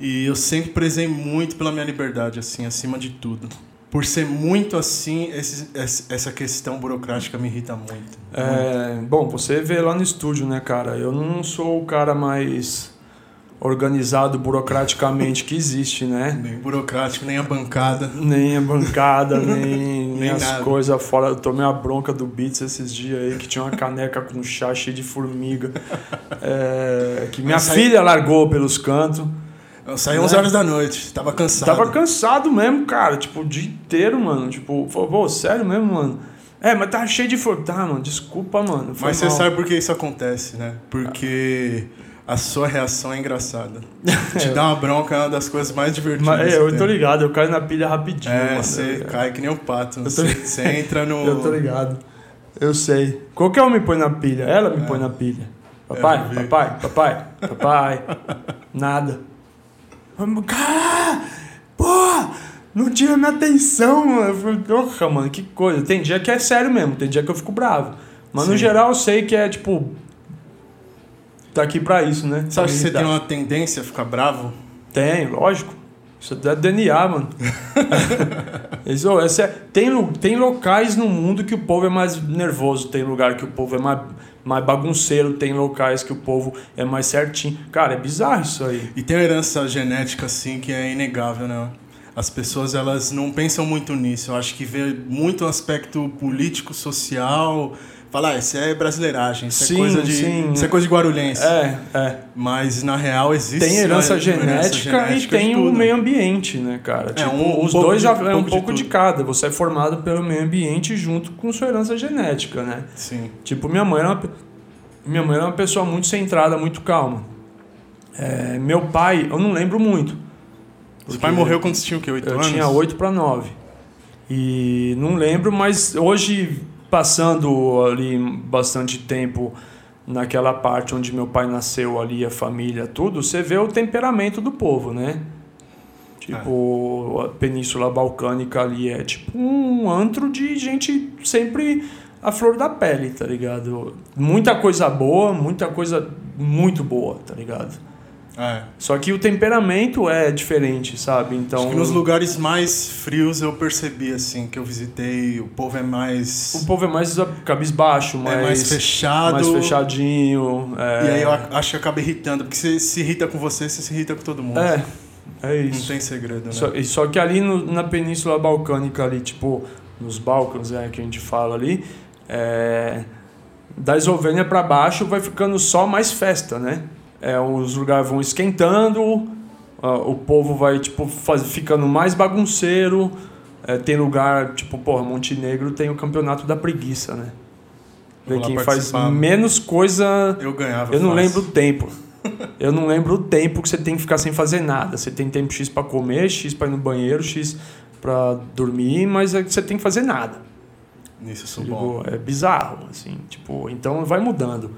E eu sempre prezei muito pela minha liberdade, assim, acima de tudo. Por ser muito assim, esse- essa questão burocrática me irrita muito. É, bom, você vê lá no estúdio, né, cara? Eu não sou o cara mais organizado burocraticamente que existe, né? Nem burocrático, nem a bancada. Nem a bancada, nem, nem, Nem as coisas fora. Eu tomei a bronca do Beats esses dias aí, que tinha uma caneca com chá cheio de formiga. É, que minha Mas aí- filha largou pelos cantos. Eu saí 11 horas da noite, tava cansado. Tava cansado mesmo, cara. Tipo, o dia inteiro, mano. Tipo, falou, pô, sério mesmo, mano? É, mas tava cheio de flor. Tá, mano, desculpa, mano. foi Mas você mal. sabe por que isso acontece, né? Porque a sua reação é engraçada. Te dar uma bronca é uma das coisas mais divertidas. Mas, é, eu tô ligado, eu caio na pilha rapidinho, É, mano. você Eu- cai que nem um pato. Você, você entra no. Eu tô ligado. Eu sei. Qualquer um me põe na pilha. Ela me põe na pilha. Papai, eu vi. papai, papai, papai. Nada. Cara! Porra! Não tira minha atenção, mano. Eu falei, porra, mano, que coisa. Tem dia que é sério mesmo, tem dia que eu fico bravo. Mas no Sim. geral eu sei que é tipo. Tá aqui pra isso, né? Você acha que você tem uma tendência a ficar bravo? tem, lógico. Isso é DNA, mano. Isso, essa é- tem, tem locais no mundo que o povo é mais nervoso, tem lugar que o povo é mais, mais bagunceiro, tem locais que o povo é mais certinho. Cara, é bizarro isso aí. E tem uma herança genética, assim, que é inegável, né? As pessoas, elas não pensam muito nisso. Eu acho que vê muito aspecto político, social. Fala, ah, isso é brasileiragem, isso Sim, é coisa de. sim. Isso é coisa de guarulhense. É, é. Mas na real existe. Tem herança uma genética, e genética de tem o tudo. meio ambiente, né, cara? Tipo, um- um os pouco dois de- já um é um pouco de de, cada. Você é formado pelo meio ambiente junto com sua herança genética, né? Sim. Tipo, minha mãe era uma, minha mãe era uma pessoa muito centrada, muito calma. É, meu pai, eu não lembro muito. Seu pai morreu quando você tinha o quê? 8 Eu anos? tinha 8 para 9. E não lembro, mas hoje, passando ali bastante tempo naquela parte onde meu pai nasceu ali, a família, tudo, você vê o temperamento do povo, né? Tipo, a Península Balcânica ali é tipo um antro de gente sempre a flor da pele, tá ligado? Muita coisa boa, muita coisa muito boa, tá ligado? É. Só que o temperamento é diferente, sabe? Então. Acho que nos lugares mais frios eu percebi, assim, que eu visitei, o povo é mais. O povo é mais cabisbaixo, mais, é mais fechado. mais fechadinho. é- E aí eu acho que acaba irritando, porque você se irrita com você, você se irrita com todo mundo. É, é Não isso. tem segredo, né? Só, só que ali no- na Península Balcânica, ali, tipo, nos Balcãs, é, que a gente fala ali, é, da Eslovênia para baixo vai ficando só mais festa, né? É, os lugares vão esquentando, ah, o povo vai, tipo, faz, ficando mais bagunceiro. É, tem lugar, tipo, porra, Montenegro tem o campeonato da preguiça, né? Lá quem faz menos coisa Eu ganhava. eu não fácil. lembro o tempo. Eu não lembro o tempo que você tem que ficar sem fazer nada. Você tem tempo X pra comer, X pra ir no banheiro, X pra dormir, mas é que você tem que fazer nada. Nisso eu sou bom. Tipo, é bizarro, assim. Tipo, então vai mudando.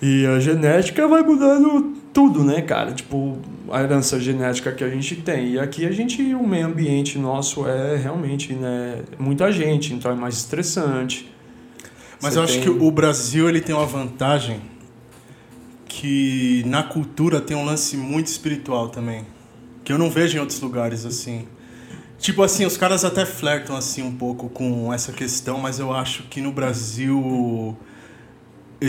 E a genética vai mudando tudo, né, cara? Tipo, a herança genética que a gente tem. E aqui a gente, o meio ambiente nosso é realmente, né, muita gente, então é mais estressante. Mas Você eu acho tem- que o Brasil ele tem uma vantagem que na cultura tem um lance muito espiritual também, que eu não vejo em outros lugares assim. Tipo assim, os caras até flertam assim um pouco com essa questão, mas eu acho que no Brasil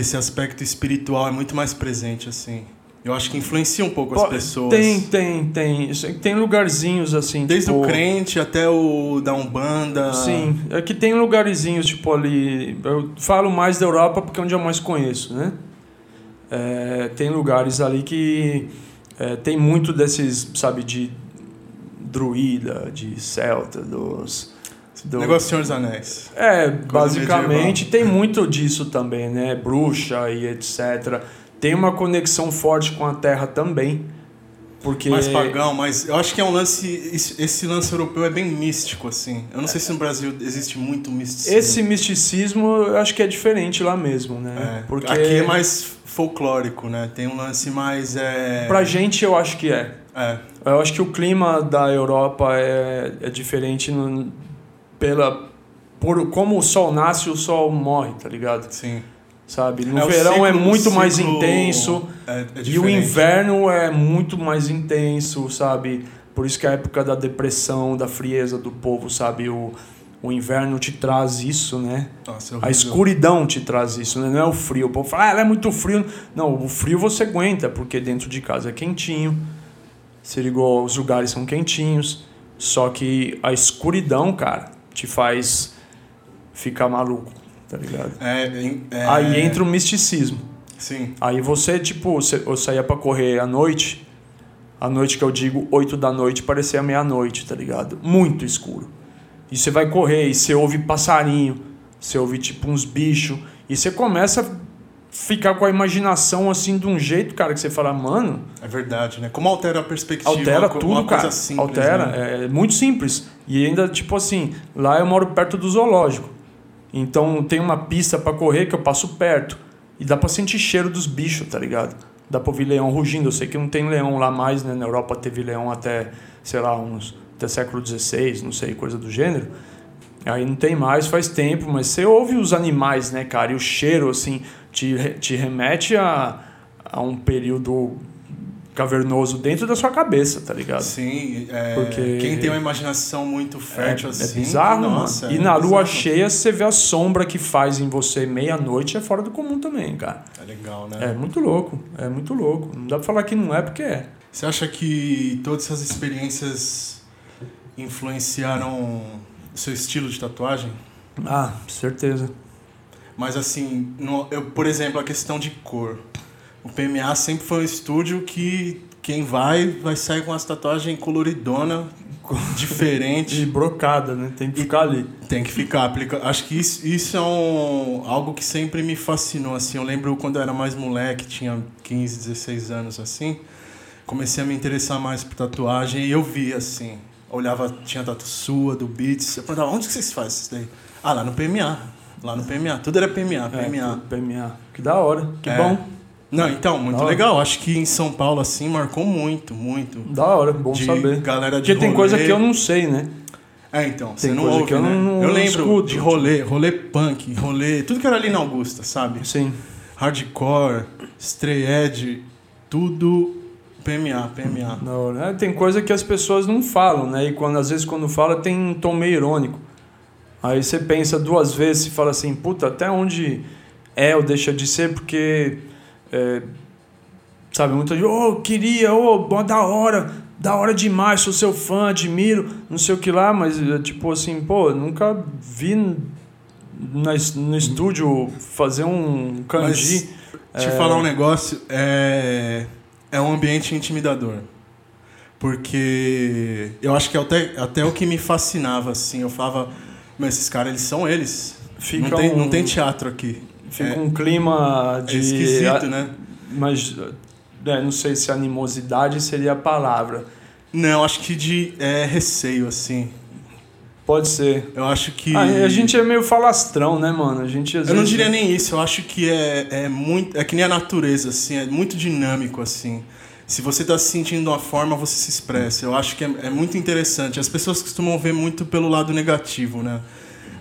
esse aspecto espiritual é muito mais presente assim. Eu acho que influencia um pouco as Pô, pessoas. Tem, tem, tem. Isso- Tem lugarzinhos assim. Desde tipo, o crente até o da Umbanda. Sim, é que tem lugarzinhos, tipo ali. Eu falo mais da Europa porque é onde eu mais conheço, né? É, tem lugares ali que é, tem muito desses, sabe, de druida, de celta, dos. Do- Negócio do Senhor dos Anéis. é, Coisa basicamente tem muito disso também, né? Bruxa e etc. Tem uma conexão forte com a terra também. Porque Mais pagão, mas eu acho que é um lance. Esse lance europeu é bem místico, assim. Eu não sei se no Brasil existe muito misticismo. esse misticismo eu acho que é diferente lá mesmo, né? É, Porque Aqui é mais folclórico, né? Tem um lance mais. É... Pra gente eu acho que é. É. Eu acho que o clima da Europa é, é diferente no- pela por como o sol nasce, o sol morre, tá ligado? Sim. Sabe? No É, verão é ciclo- muito o mais intenso É, é e o inverno é muito mais intenso, sabe? Por isso que a época da depressão, da frieza do povo, sabe? O, o inverno te traz isso, né? Nossa, é A escuridão te traz isso, né? não é o frio. O povo fala, ah, ela é muito frio. Não, o frio você aguenta, porque dentro de casa é quentinho. Se ligou, os lugares são quentinhos. Só que a escuridão, cara, te faz ficar maluco, tá ligado? É, é- Aí entra o misticismo. Sim. Aí você, tipo, você- eu saía pra correr à noite. À noite que eu digo 8 da noite, parecia meia-noite, tá ligado? Muito escuro. E você vai correr e você ouve passarinho, você ouve tipo uns bichos. E você começa ficar com a imaginação assim de um jeito, cara, que você fala, mano, É verdade, né? Como altera a perspectiva? altera tudo, cara. simples, altera, né? é muito simples. E ainda, tipo assim, lá eu moro perto do zoológico. Então tem uma pista pra correr que eu passo perto. E dá pra sentir cheiro dos bichos, tá ligado? Dá pra ouvir leão rugindo. Eu sei que não tem leão lá mais, né? Na Europa teve leão até, sei lá, uns. até século XVI, não sei, coisa do gênero. Aí não tem mais, faz tempo, mas você ouve os animais, né, cara? E o cheiro, assim, te, te remete a, a um período cavernoso dentro da sua cabeça, tá ligado? Sim, é, Porque- quem tem uma imaginação muito fértil é, assim. é bizarro, nossa, mano. E é na lua bizarro. cheia, você vê a sombra que faz em você meia-noite, é fora do comum também, cara. É legal, né? É muito louco, é muito louco. Não dá pra falar que não é, porque é. Você acha que todas essas experiências influenciaram seu estilo de tatuagem? Ah, certeza. Mas assim, no- eu, por exemplo, a questão de cor. O PMA sempre foi um estúdio que quem vai, vai sair com as tatuagens coloridona, diferente. brocada, né? Tem que ficar ali. Tem que ficar. Aplica... Acho que isso, isso é um, algo que sempre me fascinou. Assim. Eu lembro quando eu era mais moleque, tinha 15, 16 anos assim. Comecei a me interessar mais por tatuagem e eu via assim. Olhava, tinha tatu sua, do Beats. Eu perguntava, onde que vocês fazem isso daí? Ah, lá no PMA. Lá no PMA. Tudo era PMA, É, PMA. tudo PMA. Que da hora. Que É. bom. Não, então, muito Da hora. legal. Acho que em São Paulo, assim, marcou muito, muito. Da hora, bom De saber. galera de Porque tem rolê. coisa que eu não sei, né? É, então, você Tem não coisa ouve, que eu né? não- eu não lembro escuto, de rolê, rolê punk, rolê... Tudo que era ali na Augusta, sabe? Sim. Hardcore, Stray Edge, tudo PMA, PMA. Da hora. É, tem coisa que as pessoas não falam, né? E quando, às vezes quando fala tem um tom meio irônico. Aí você pensa duas vezes e fala assim, puta, até onde é ou deixa de ser, porque... é, sabe, muita gente, ô, queria, ô, bom, da hora, da hora demais, sou seu fã, admiro, não sei o que lá, mas é, tipo assim, pô, nunca vi na no estúdio fazer um kanji. Mas, te falar um negócio, é, é um ambiente intimidador. Porque eu acho que é até, até o que me fascinava, assim. Eu falava, mas esses caras, eles são eles. Fica não, tem, um- não tem teatro aqui. Fica é, um clima é de... esquisito, né? Mas é, não sei se animosidade seria a palavra. Não, acho que de é, receio, assim. Pode ser. Eu acho que... Ah, a gente é meio falastrão, né, mano? A gente Eu não vezes- diria nem isso, eu acho que é, é muito. É que nem a natureza, assim, é muito dinâmico, assim. Se você está se sentindo de uma forma, você se expressa. Eu acho que é, é muito interessante. As pessoas costumam ver muito pelo lado negativo, né?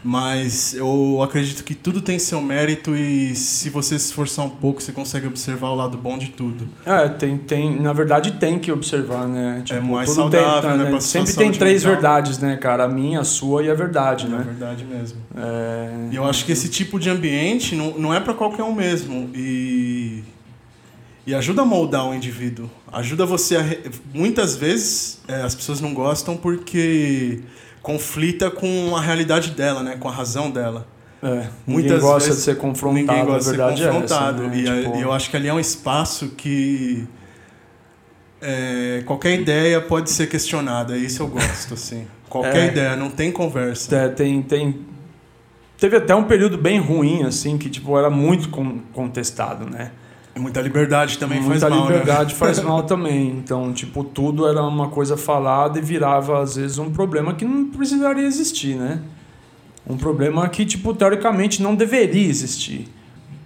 Mas eu acredito que tudo tem seu mérito e se você se esforçar um pouco, você consegue observar o lado bom de tudo. É, tem, tem, na verdade tem que observar, né? É mais tudo saudável, tem, né, pra Sempre tem três mental. verdades, né, cara? A minha, a sua e a verdade, É né? verdade mesmo. É... E eu acho que esse tipo de ambiente não, não é para qualquer um mesmo. E, e ajuda a moldar o indivíduo. Ajuda você a. Muitas vezes é, as pessoas não gostam porque conflita com a realidade dela, né? com a razão dela. É, ninguém Muitas gosta vezes de ser confrontado, Ninguém gosta de ser confrontado. é essa, né? E Tipo, eu acho que ali é um espaço que. é, qualquer ideia pode ser questionada, isso eu gosto, assim. Qualquer É. ideia, não tem conversa. É, tem, tem. Teve até um período bem ruim, assim, que tipo, era muito con- contestado, né? Muita liberdade também Muita faz mal, né? liberdade faz mal também. Então, tipo, tudo era uma coisa falada e virava, às vezes, um problema que não precisaria existir, né? Um problema que, tipo, teoricamente não deveria existir.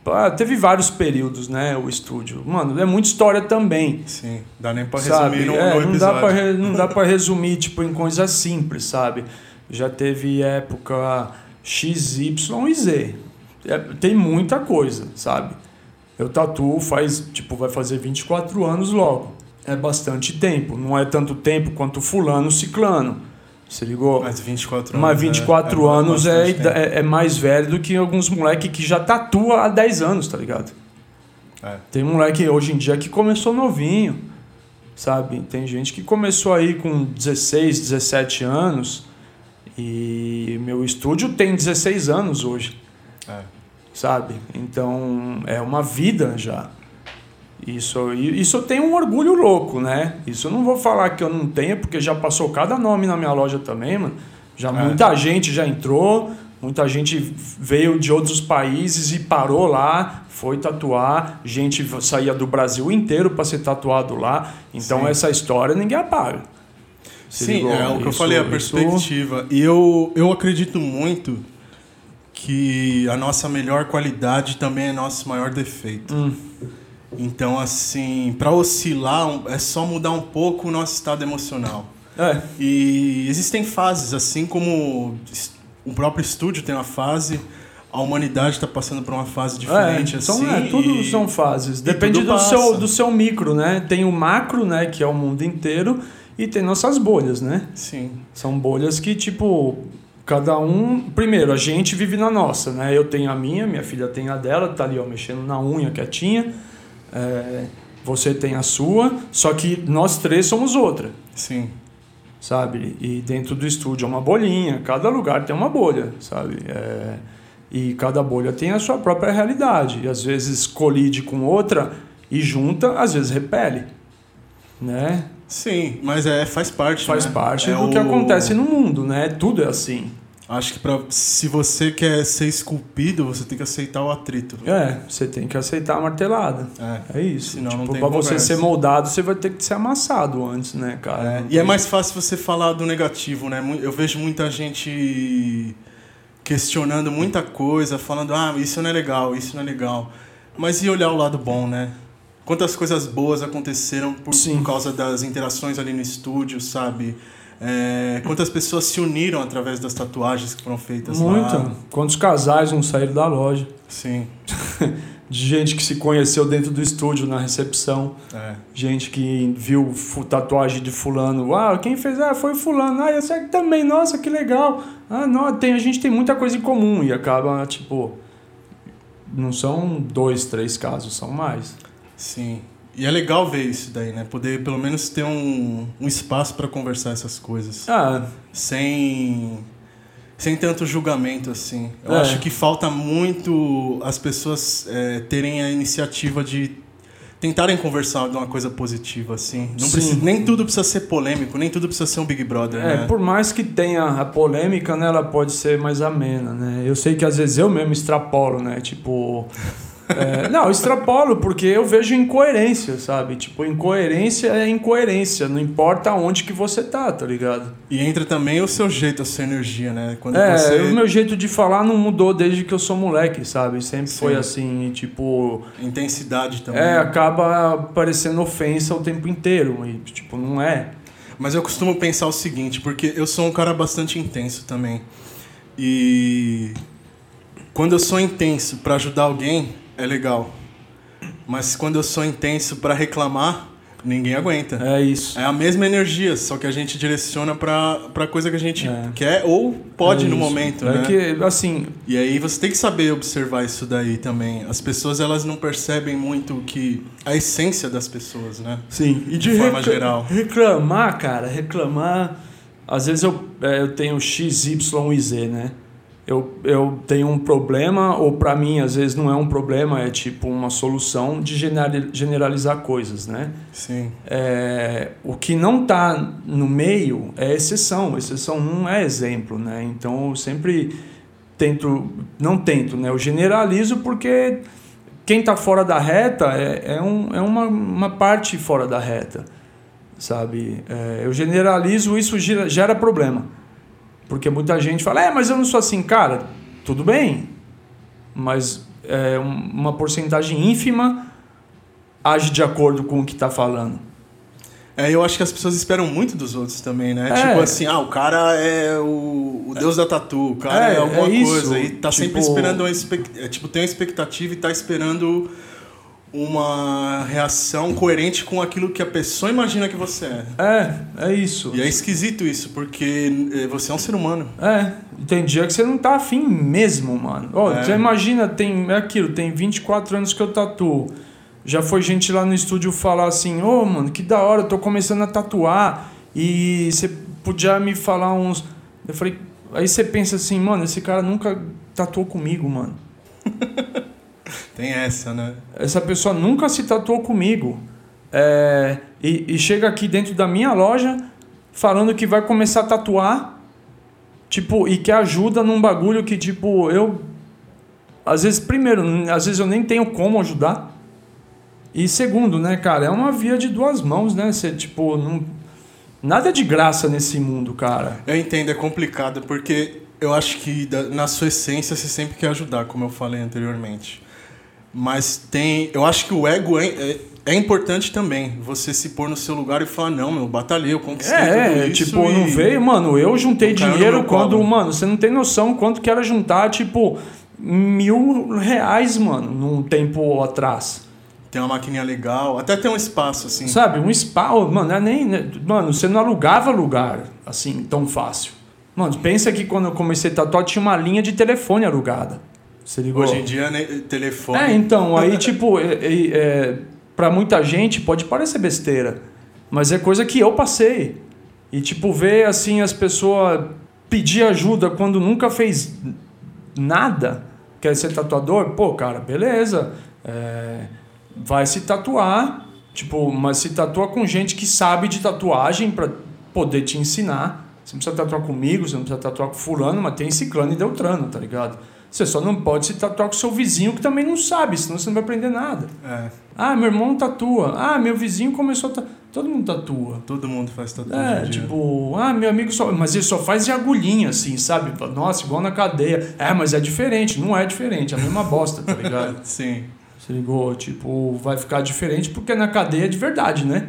Ah, teve vários períodos, né? O estúdio. Mano, é muita história também. Sim, dá nem pra sabe? resumir É, no não, dá pra, não dá pra resumir, tipo, em coisas simples, sabe? Já teve época X, Y e Z. É, tem muita coisa, sabe? Eu tatuo faz, tipo, vai fazer 24 anos logo. É bastante tempo. Não é tanto tempo quanto fulano, ciclano. Se ligou? Mas 24 anos. Mas 24 é, anos é, ida- tempo. é, é mais velho do que alguns moleque que já tatua há 10 anos, tá ligado? É. Tem moleque hoje em dia que começou novinho, sabe? Tem gente que começou aí com 16, 17 anos e meu estúdio tem 16 anos hoje, É. sabe? Então é uma vida já. Isso, isso eu tenho um orgulho louco, né? Isso eu não vou falar que eu não tenho, porque já passou cada nome na minha loja também, mano. Já É. muita gente já entrou, muita gente veio de outros países e parou lá, foi tatuar, gente saía do Brasil inteiro para ser tatuado lá. Então Sim. essa história ninguém apaga. Se Sim, ligou? é o que eu Isso- falei, a isso- perspectiva. E eu, eu acredito muito que a nossa melhor qualidade também é nosso maior defeito. Hum. Então, assim, para oscilar, é só mudar um pouco o nosso estado emocional. É, E existem fases, assim como o próprio estúdio tem uma fase, a humanidade está passando por uma fase diferente, é, são, assim. é, tudo e- são fases. Depende do passa. seu, do seu micro, né? Tem o macro, né? Que é o mundo inteiro, e tem nossas bolhas, né? Sim, São bolhas que, tipo, cada um. Primeiro, a gente vive na nossa, né? Eu tenho a minha, minha filha tem a dela, tá ali, ó, mexendo na unha quietinha. É, você tem a sua, só que nós três somos outra, sim. sabe? E dentro do estúdio é uma bolinha, cada lugar tem uma bolha, sabe? É, e cada bolha tem a sua própria realidade. E às vezes colide com outra e junta, às vezes repele, né? Sim, mas é, faz parte. Faz né? parte É do que o- acontece no mundo, né? Tudo é assim. Acho que pra, se você quer ser esculpido, você tem que aceitar o atrito. É, você tem que aceitar a martelada. É. É isso. Senão não tipo, tem pra você ser moldado, você vai ter que ser amassado antes, né, cara? É, Não e é mais fácil você falar do negativo, né? Eu vejo muita gente questionando muita coisa, falando, ah, isso não é legal, isso não é legal. Mas e olhar o lado bom, né? Quantas coisas boas aconteceram por, por causa das interações ali no estúdio, sabe? É, quantas pessoas se uniram através das tatuagens que foram feitas Muito. lá. Quantos casais não saíram da loja? Sim. de gente que se conheceu dentro do estúdio na recepção. É. Gente que viu tatuagem de fulano. Ah, quem fez? Ah, foi fulano. Ah, esse aqui também. Nossa, que legal. Ah, não, tem, a gente tem muita coisa em comum. E acaba, tipo... Não são dois, três casos, são mais. Sim. E é legal ver isso daí, né? Poder pelo menos ter um, um espaço para conversar essas coisas. Ah. Sem sem tanto julgamento assim. Eu É. acho que falta muito as pessoas é, terem a iniciativa de tentarem conversar de uma coisa positiva assim. Não Sim. precisa, nem tudo precisa ser polêmico, nem tudo precisa ser um Big Brother, É, né? por mais que tenha a polêmica, né, ela pode ser mais amena, né? Eu sei que às vezes eu mesmo extrapolo, né? Tipo. É, não, eu extrapolo porque eu vejo incoerência, sabe? Tipo, incoerência é incoerência, não importa onde que você tá, tá ligado? E entra também o seu jeito, a sua energia, né? Quando É, você o meu jeito de falar não mudou desde que eu sou moleque, sabe? Sempre foi Sim. assim, e, tipo. intensidade também. É, acaba parecendo ofensa o tempo inteiro, e, tipo, não é. Mas eu costumo pensar o seguinte, porque eu sou um cara bastante intenso também. E quando eu sou intenso pra ajudar alguém, é legal. Mas quando eu sou intenso pra reclamar, ninguém aguenta. É isso. É a mesma energia, só que a gente direciona pra, pra coisa que a gente É. quer ou pode É no momento, é né? que, assim, E aí você tem que saber observar isso daí também. As pessoas elas não percebem muito o que a essência das pessoas, né? Sim, e de forma geral. Reclamar, cara, reclamar. Às vezes eu, é, eu tenho X, Y e Z, né? Eu, eu tenho um problema, ou pra mim às vezes não é um problema, é tipo uma solução de genera- generalizar coisas, né? Sim. É, o que não tá no meio é exceção, exceção não é exemplo, né? Então eu sempre tento, não tento, né? Eu generalizo porque quem tá fora da reta é, é, um, é uma, uma parte fora da reta, sabe? É, eu generalizo, isso gera, gera problema. Porque muita gente fala, é, mas eu não sou assim, cara, tudo bem, mas é, um- uma porcentagem ínfima age de acordo com o que está falando. É, eu acho que as pessoas esperam muito dos outros também, né? É. Tipo assim, ah, o cara é o, o deus da tatu, o cara é, É, alguma é coisa. E tá sempre Tipo- esperando uma expec- é, tipo, tem uma expectativa e tá esperando uma reação coerente com aquilo que a pessoa imagina que você é. É, é isso. E é esquisito isso, porque eh, você é um ser humano. É, tem dia que você não tá afim mesmo, mano. Ó, É. Você imagina, tem é aquilo, tem 24 anos que eu tatuo. Já foi gente lá no estúdio falar assim, ô mano, que da hora, eu tô começando a tatuar. E você podia me falar uns. Eu falei, aí você pensa assim, mano, esse cara nunca tatuou comigo, mano. Tem essa, né? Essa pessoa nunca se tatuou comigo. É, e, e chega aqui dentro da minha loja falando que vai começar a tatuar. Tipo, e que ajuda num bagulho que, tipo, eu. Às vezes, primeiro, às vezes eu nem tenho como ajudar. E segundo, né, cara, é uma via de duas mãos, né? Você, tipo, não. Nada é de graça nesse mundo, cara. Eu entendo, é complicado, porque eu acho que na sua essência você sempre quer ajudar, como eu falei anteriormente. Mas tem. Eu acho que o ego é, é, é importante também. Você se pôr no seu lugar e falar, não, meu, batalhei, eu conquistei tudo É, isso. tipo, não e- veio, mano, eu juntei Não dinheiro quando, colo. mano, você não tem noção quanto que era juntar, tipo, mil reais, mano, num tempo atrás. Tem uma maquininha legal, até tem um espaço, assim. Sabe, um spa, ô, mano, não é nem. né, Mano, você não alugava lugar assim tão fácil. Mano, pensa que quando eu comecei a tatuar tinha uma linha de telefone alugada. Você ligou? Hoje em dia, né, telefone. É, então, aí, tipo, é, é, é, pra muita gente pode parecer besteira, mas é coisa que eu passei. E, tipo, ver, assim, as pessoas pedir ajuda quando nunca fez nada, quer ser tatuador, pô, cara, beleza, é, vai se tatuar, tipo, mas se tatua com gente que sabe de tatuagem pra poder te ensinar. Você não precisa tatuar comigo, você não precisa tatuar com fulano, mas tem ciclano e deltrano, tá ligado? Você só não pode se tatuar com seu vizinho que também não sabe, senão você não vai aprender nada. É. Ah, meu irmão tatua. Ah, meu vizinho começou a tatuar. Todo mundo tatua. Todo mundo faz tatuagem. É, tipo, ah, meu amigo só. Mas ele só faz de agulhinha, assim, sabe? Nossa, igual na cadeia. É, mas é diferente. Não é diferente, é a mesma bosta, tá ligado? Sim. Se ligou? Tipo, vai ficar diferente porque na cadeia é de verdade, né?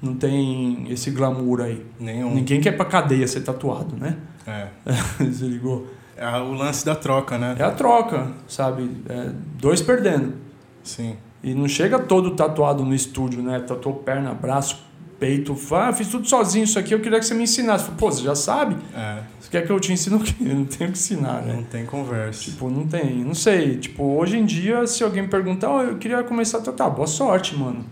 Não tem esse glamour aí. Nenhum. Ninguém quer pra cadeia ser tatuado, né? É. Se ligou? É o lance da troca, né? É a troca, sabe? É dois perdendo. Sim. E não chega todo tatuado no estúdio, né? Tatuou perna, braço, peito. Ah, fiz tudo sozinho isso aqui, eu queria que você me ensinasse. Pô, você já sabe? É. Você quer que eu te ensine o quê? Eu não tenho que ensinar, né? Não tem conversa. Tipo, não tem. Não sei. Tipo, hoje em dia, se alguém me perguntar, oh, eu queria começar a tatuar, boa sorte, mano.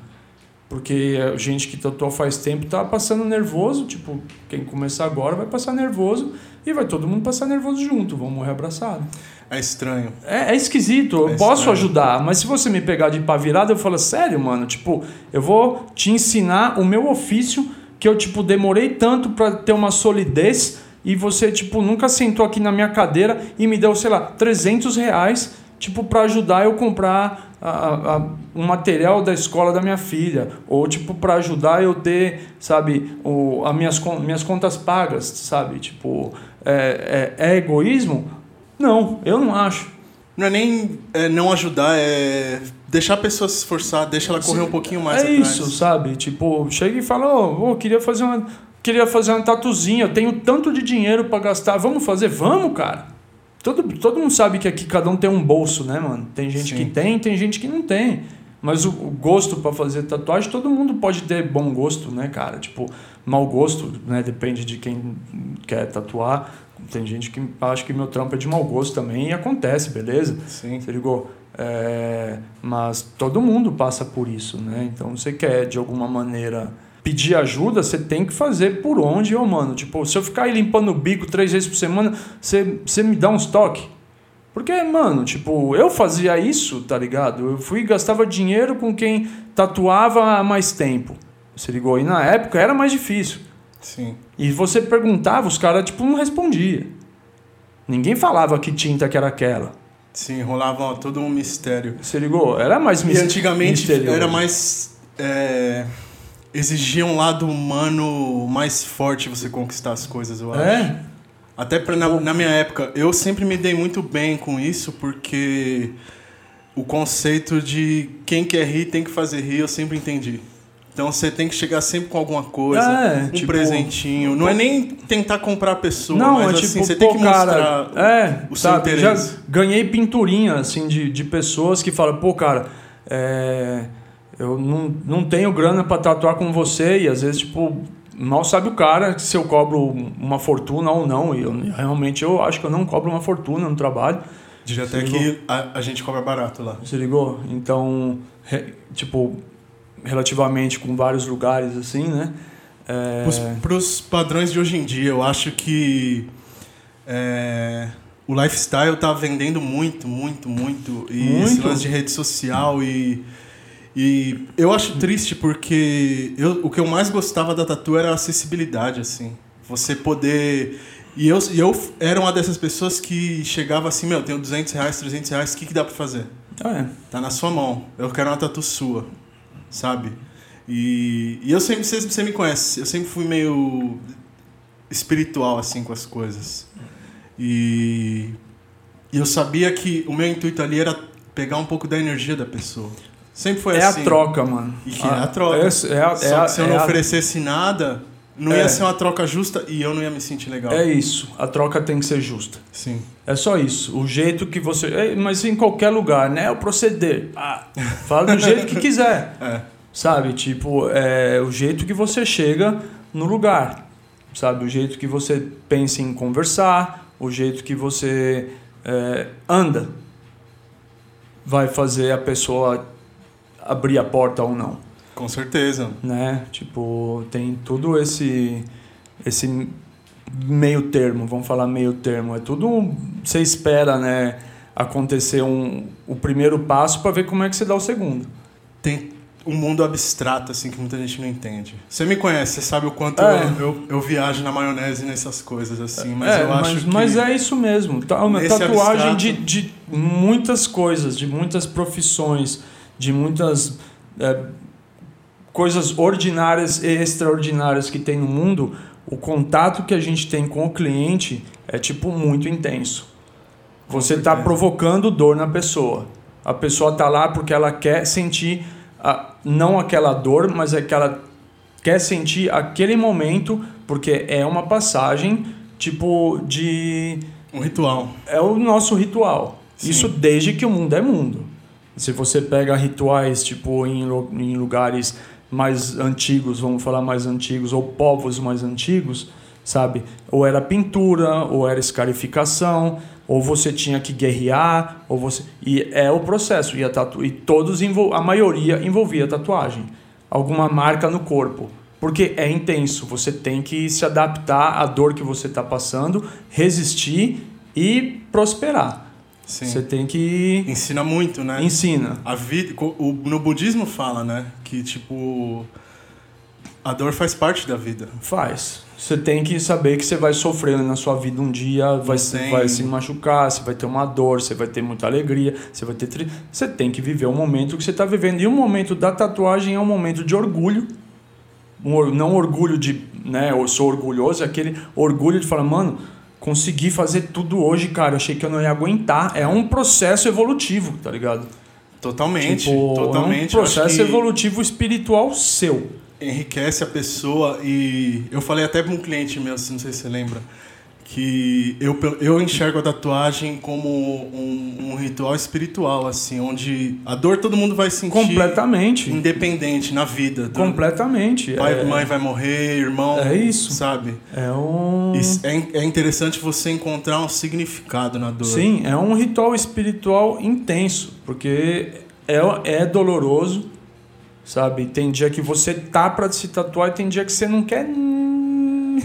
Porque a gente que tatuou faz tempo tá passando nervoso. Tipo, quem começar agora vai passar nervoso e vai todo mundo passar nervoso junto. Vão morrer abraçado. É estranho. É, é esquisito, eu É posso estranho. ajudar, mas se você me pegar de pá virada, eu falo, sério, mano, tipo, eu vou te ensinar o meu ofício que eu, tipo, demorei tanto pra ter uma solidez e você, tipo, nunca sentou aqui na minha cadeira e me deu, sei lá, 300 reais, tipo, pra ajudar eu comprar a, a, a- um material da escola da minha filha, ou, tipo, pra ajudar eu ter, sabe, o, as minhas, minhas contas pagas, sabe, tipo, é, é, é egoísmo? Não, eu não acho. Não é nem é, não ajudar, é deixar a pessoa se esforçar, deixa ela correr um pouquinho mais é atrás. isso, sabe? Tipo, chega e fala, ô, ô, queria fazer uma. Queria fazer uma tatuzinha, eu tenho tanto de dinheiro pra gastar. Vamos fazer? Vamos, cara. Todo, todo mundo sabe que aqui cada um tem um bolso, né, mano? Tem gente Sim. que tem, tem gente que não tem. Mas o, o gosto pra fazer tatuagem, todo mundo pode ter bom gosto, né, cara? Tipo, mau gosto, né? Depende de quem quer tatuar. Tem gente que acha que meu trampo é de mau gosto também e acontece, beleza? Sim. Você ligou? É, mas todo mundo passa por isso, né? Então você quer de alguma maneira pedir ajuda, você tem que fazer por onde, ô mano. Tipo, se eu ficar aí limpando o bico três vezes por semana, você, você me dá uns toques. Porque, mano, tipo, eu fazia isso, tá ligado? Eu fui e gastava dinheiro com quem tatuava há mais tempo. Você ligou? E na época era mais difícil. Sim. E você perguntava, os caras, tipo, não respondia. Ninguém falava que tinta que era aquela. Sim, rolava todo um mistério. Você ligou? Era mais E mis- antigamente misterioso. era mais. É, exigia um lado humano mais forte você conquistar as coisas, eu acho. É? Até pra, na, na minha época, eu sempre me dei muito bem com isso, porque o conceito de quem quer rir tem que fazer rir, eu sempre entendi. Então você tem que chegar sempre com alguma coisa, É, um tipo, presentinho. Não é nem tentar comprar a pessoa, Não, mas é assim, tipo, você pô, tem que cara, mostrar é, o seu sabe, interesse. Já ganhei pinturinha, assim, de, de pessoas que falam, pô, cara, é, eu não, não tenho grana pra tatuar com você, e às vezes, tipo, mal sabe o cara se eu cobro uma fortuna ou não, e eu, realmente eu acho que eu não cobro uma fortuna no trabalho. Diria até Sim, que a, a gente cobra barato lá. Se ligou? Então, re- tipo, relativamente com vários lugares, assim, né? É, Para os padrões de hoje em dia, eu acho que é, o lifestyle tá vendendo muito, muito, muito. E esse Muito. lance de rede social e. E eu acho triste porque eu, o que eu mais gostava da tatu era a acessibilidade, assim. Você poder. E eu, e eu era uma dessas pessoas que chegava assim: Meu, tenho 200 reais, 300 reais, o que, que dá pra fazer? é. Tá na sua mão. Eu quero uma tatu sua. Sabe? E, e eu sempre, você, você me conhece, eu sempre fui meio espiritual assim com as coisas. E, e eu sabia que o meu intuito ali era pegar um pouco da energia da pessoa. Sempre foi É assim. a troca, mano. E que é a troca. É, é, a- Só é a- que se eu é não a- oferecesse nada, não É. ia ser uma troca justa e eu não ia me sentir legal. É isso. A troca tem que ser justa. Sim. É só isso. O jeito que você. é, Mas em qualquer lugar, né? O proceder. Ah, fala do jeito que quiser. É. Sabe? Tipo, é o jeito que você chega no lugar. Sabe? O jeito que você pensa em conversar. O jeito que você é, anda. Vai fazer a pessoa abrir a porta ou não. Com certeza. né? Tipo, tem tudo esse esse meio termo, vamos falar meio termo, é tudo você espera, né, acontecer um o primeiro passo para ver como é que você dá o segundo. tem um mundo abstrato assim que muita gente não entende. Você me conhece, você sabe o quanto É. eu, eu, eu viajo na maionese nessas coisas assim, mas é, eu acho mas, que mas é isso mesmo. Tá, uma tatuagem de, abstrato- de muitas coisas, de muitas profissões, de muitas é, coisas ordinárias e extraordinárias que tem no mundo, o contato que a gente tem com o cliente é tipo muito intenso. Você está provocando dor na pessoa. A pessoa está lá porque ela quer sentir a, não aquela dor, mas é que ela quer sentir aquele momento, porque é uma passagem tipo de Um ritual. é o nosso ritual. Sim. Isso desde que o mundo é mundo. Se você pega rituais tipo em, em lugares mais antigos, vamos falar mais antigos, ou povos mais antigos, sabe? Ou era pintura, ou era escarificação, ou você tinha que guerrear, ou você e é o processo e a tatu... e todos envol... a maioria envolvia tatuagem, alguma marca no corpo, porque é intenso. Você tem que se adaptar à dor que você está passando, resistir e prosperar. Sim. Você tem que Ensina muito, né? ensina. A vida, o, no budismo fala, né? Que tipo. A dor faz parte da vida. Faz. Você tem que saber que você vai sofrer na sua vida um dia, vai, se, tem- vai se machucar, você vai ter uma dor, você vai ter muita alegria, você vai ter. Tri... Você tem que viver o momento que você está vivendo. E o momento da tatuagem é um momento de orgulho. Um não orgulho de, né, eu sou orgulhoso, é aquele orgulho de falar, mano, consegui fazer tudo hoje, cara, achei que eu não ia aguentar. É um processo evolutivo, tá ligado? Totalmente. Tipo, totalmente. É um Eu processo evolutivo espiritual seu. Enriquece a pessoa e. Eu falei até para um cliente meu, não sei se você lembra, que eu, eu enxergo a tatuagem como um, um ritual espiritual, assim, onde a dor todo mundo vai sentir. Completamente. Independente na vida. Do- Completamente. Pai, é, mãe vai morrer, irmão. É isso. Sabe? é um. É, é interessante você encontrar um significado na dor. Sim, é um ritual espiritual intenso, porque é, é doloroso, sabe? Tem dia que você tá pra se tatuar e tem dia que você não quer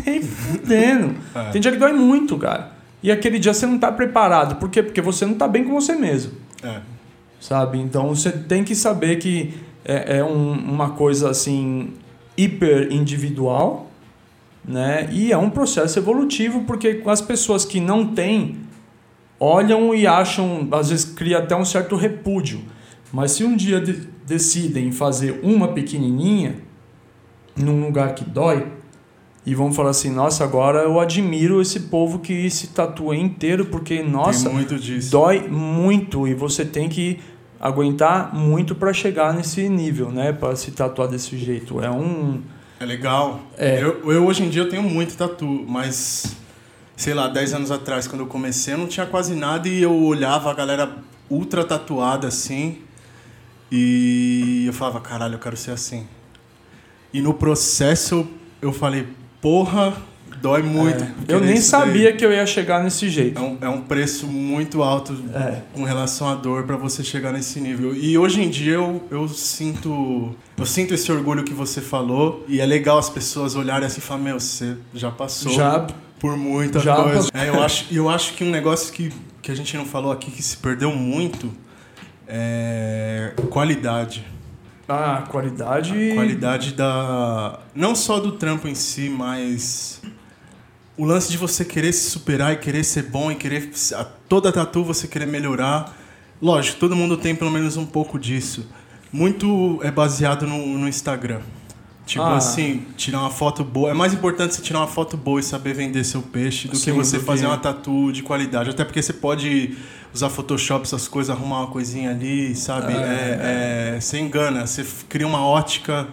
nem fudendo. É. Tem dia que dói muito, cara. E aquele dia você não tá preparado. Por quê? Porque você não tá bem com você mesmo. É. sabe? Então você tem que saber que é, é um- uma coisa assim hiper individual, né? E é um processo evolutivo porque as pessoas que não têm olham e acham, às vezes cria até um certo repúdio. Mas se um dia de- decidem fazer uma pequenininha num lugar que dói e vão falar assim, nossa, agora eu admiro esse povo que se tatua inteiro porque nossa, muito dói muito e você tem que aguentar muito para chegar nesse nível, né? Para se tatuar desse jeito. É um. É legal. É. Eu, eu hoje em dia eu tenho muito tatu, mas sei lá, 10 anos atrás quando eu comecei, eu não tinha quase nada e eu olhava a galera ultra tatuada assim e eu falava, caralho, eu quero ser assim. E no processo eu falei, porra, dói muito. é. Eu nem sabia que eu ia chegar nesse jeito. É um, é um preço muito alto É. com relação à dor para você chegar nesse nível. E hoje em dia eu, eu sinto eu sinto esse orgulho que você falou e é legal as pessoas olharem assim e falar, meu, você já passou Já por muita já coisa. É, eu acho eu acho que um negócio que, que a gente não falou aqui que se perdeu muito é qualidade. A qualidade. A qualidade da. Não só do trampo em si, mas. O lance de você querer se superar e querer ser bom e querer. a- Toda tatu você querer melhorar. Lógico, todo mundo tem pelo menos um pouco disso. Muito é baseado no, no Instagram. Tipo Ah. assim, tirar uma foto boa. É mais importante você tirar uma foto boa e saber vender seu peixe do Sim, que você do que- fazer uma tatu de qualidade. Até porque você pode usar Photoshop, essas coisas, arrumar uma coisinha ali, sabe? É, É, é, você engana, você cria uma ótica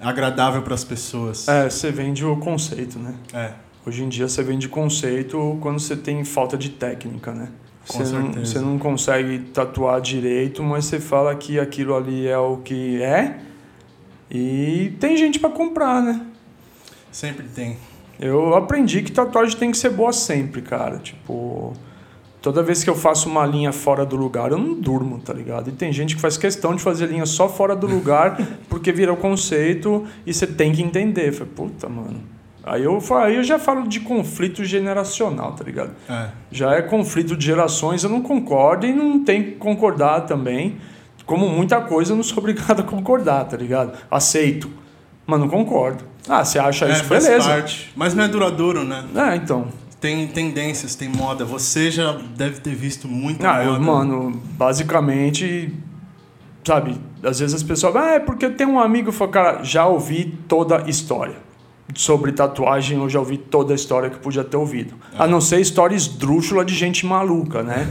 agradável para as pessoas. É, você vende o conceito, né? É, Hoje em dia você vende conceito quando você tem falta de técnica, né? Com Você não, você não consegue tatuar direito, mas você fala que aquilo ali é o que é. E tem gente para comprar, né? sempre tem. Eu aprendi que tatuagem tem que ser boa sempre, cara. Tipo, toda vez que eu faço uma linha fora do lugar, eu não durmo, tá ligado? E tem gente que faz questão de fazer linha só fora do lugar porque vira o conceito e você tem que entender. Eu falei, puta, mano. Aí eu, aí eu já falo de conflito generacional, tá ligado? É. Já é conflito de gerações, eu não concordo e não tem que concordar também. Como muita coisa, eu não sou obrigado a concordar, tá ligado? Aceito, mas não concordo. Ah, você acha É, isso? Beleza. parte. Mas não é duradouro, né? É, então. Tem tendências, tem moda. Você já deve ter visto muita Ah, eu, moda. mano, basicamente, sabe, às vezes as pessoas, ah, é porque eu tenho um amigo fala, cara, já ouvi toda a história sobre tatuagem, eu já ouvi toda a história que podia ter ouvido. A não ser história esdrúxula de gente maluca, né?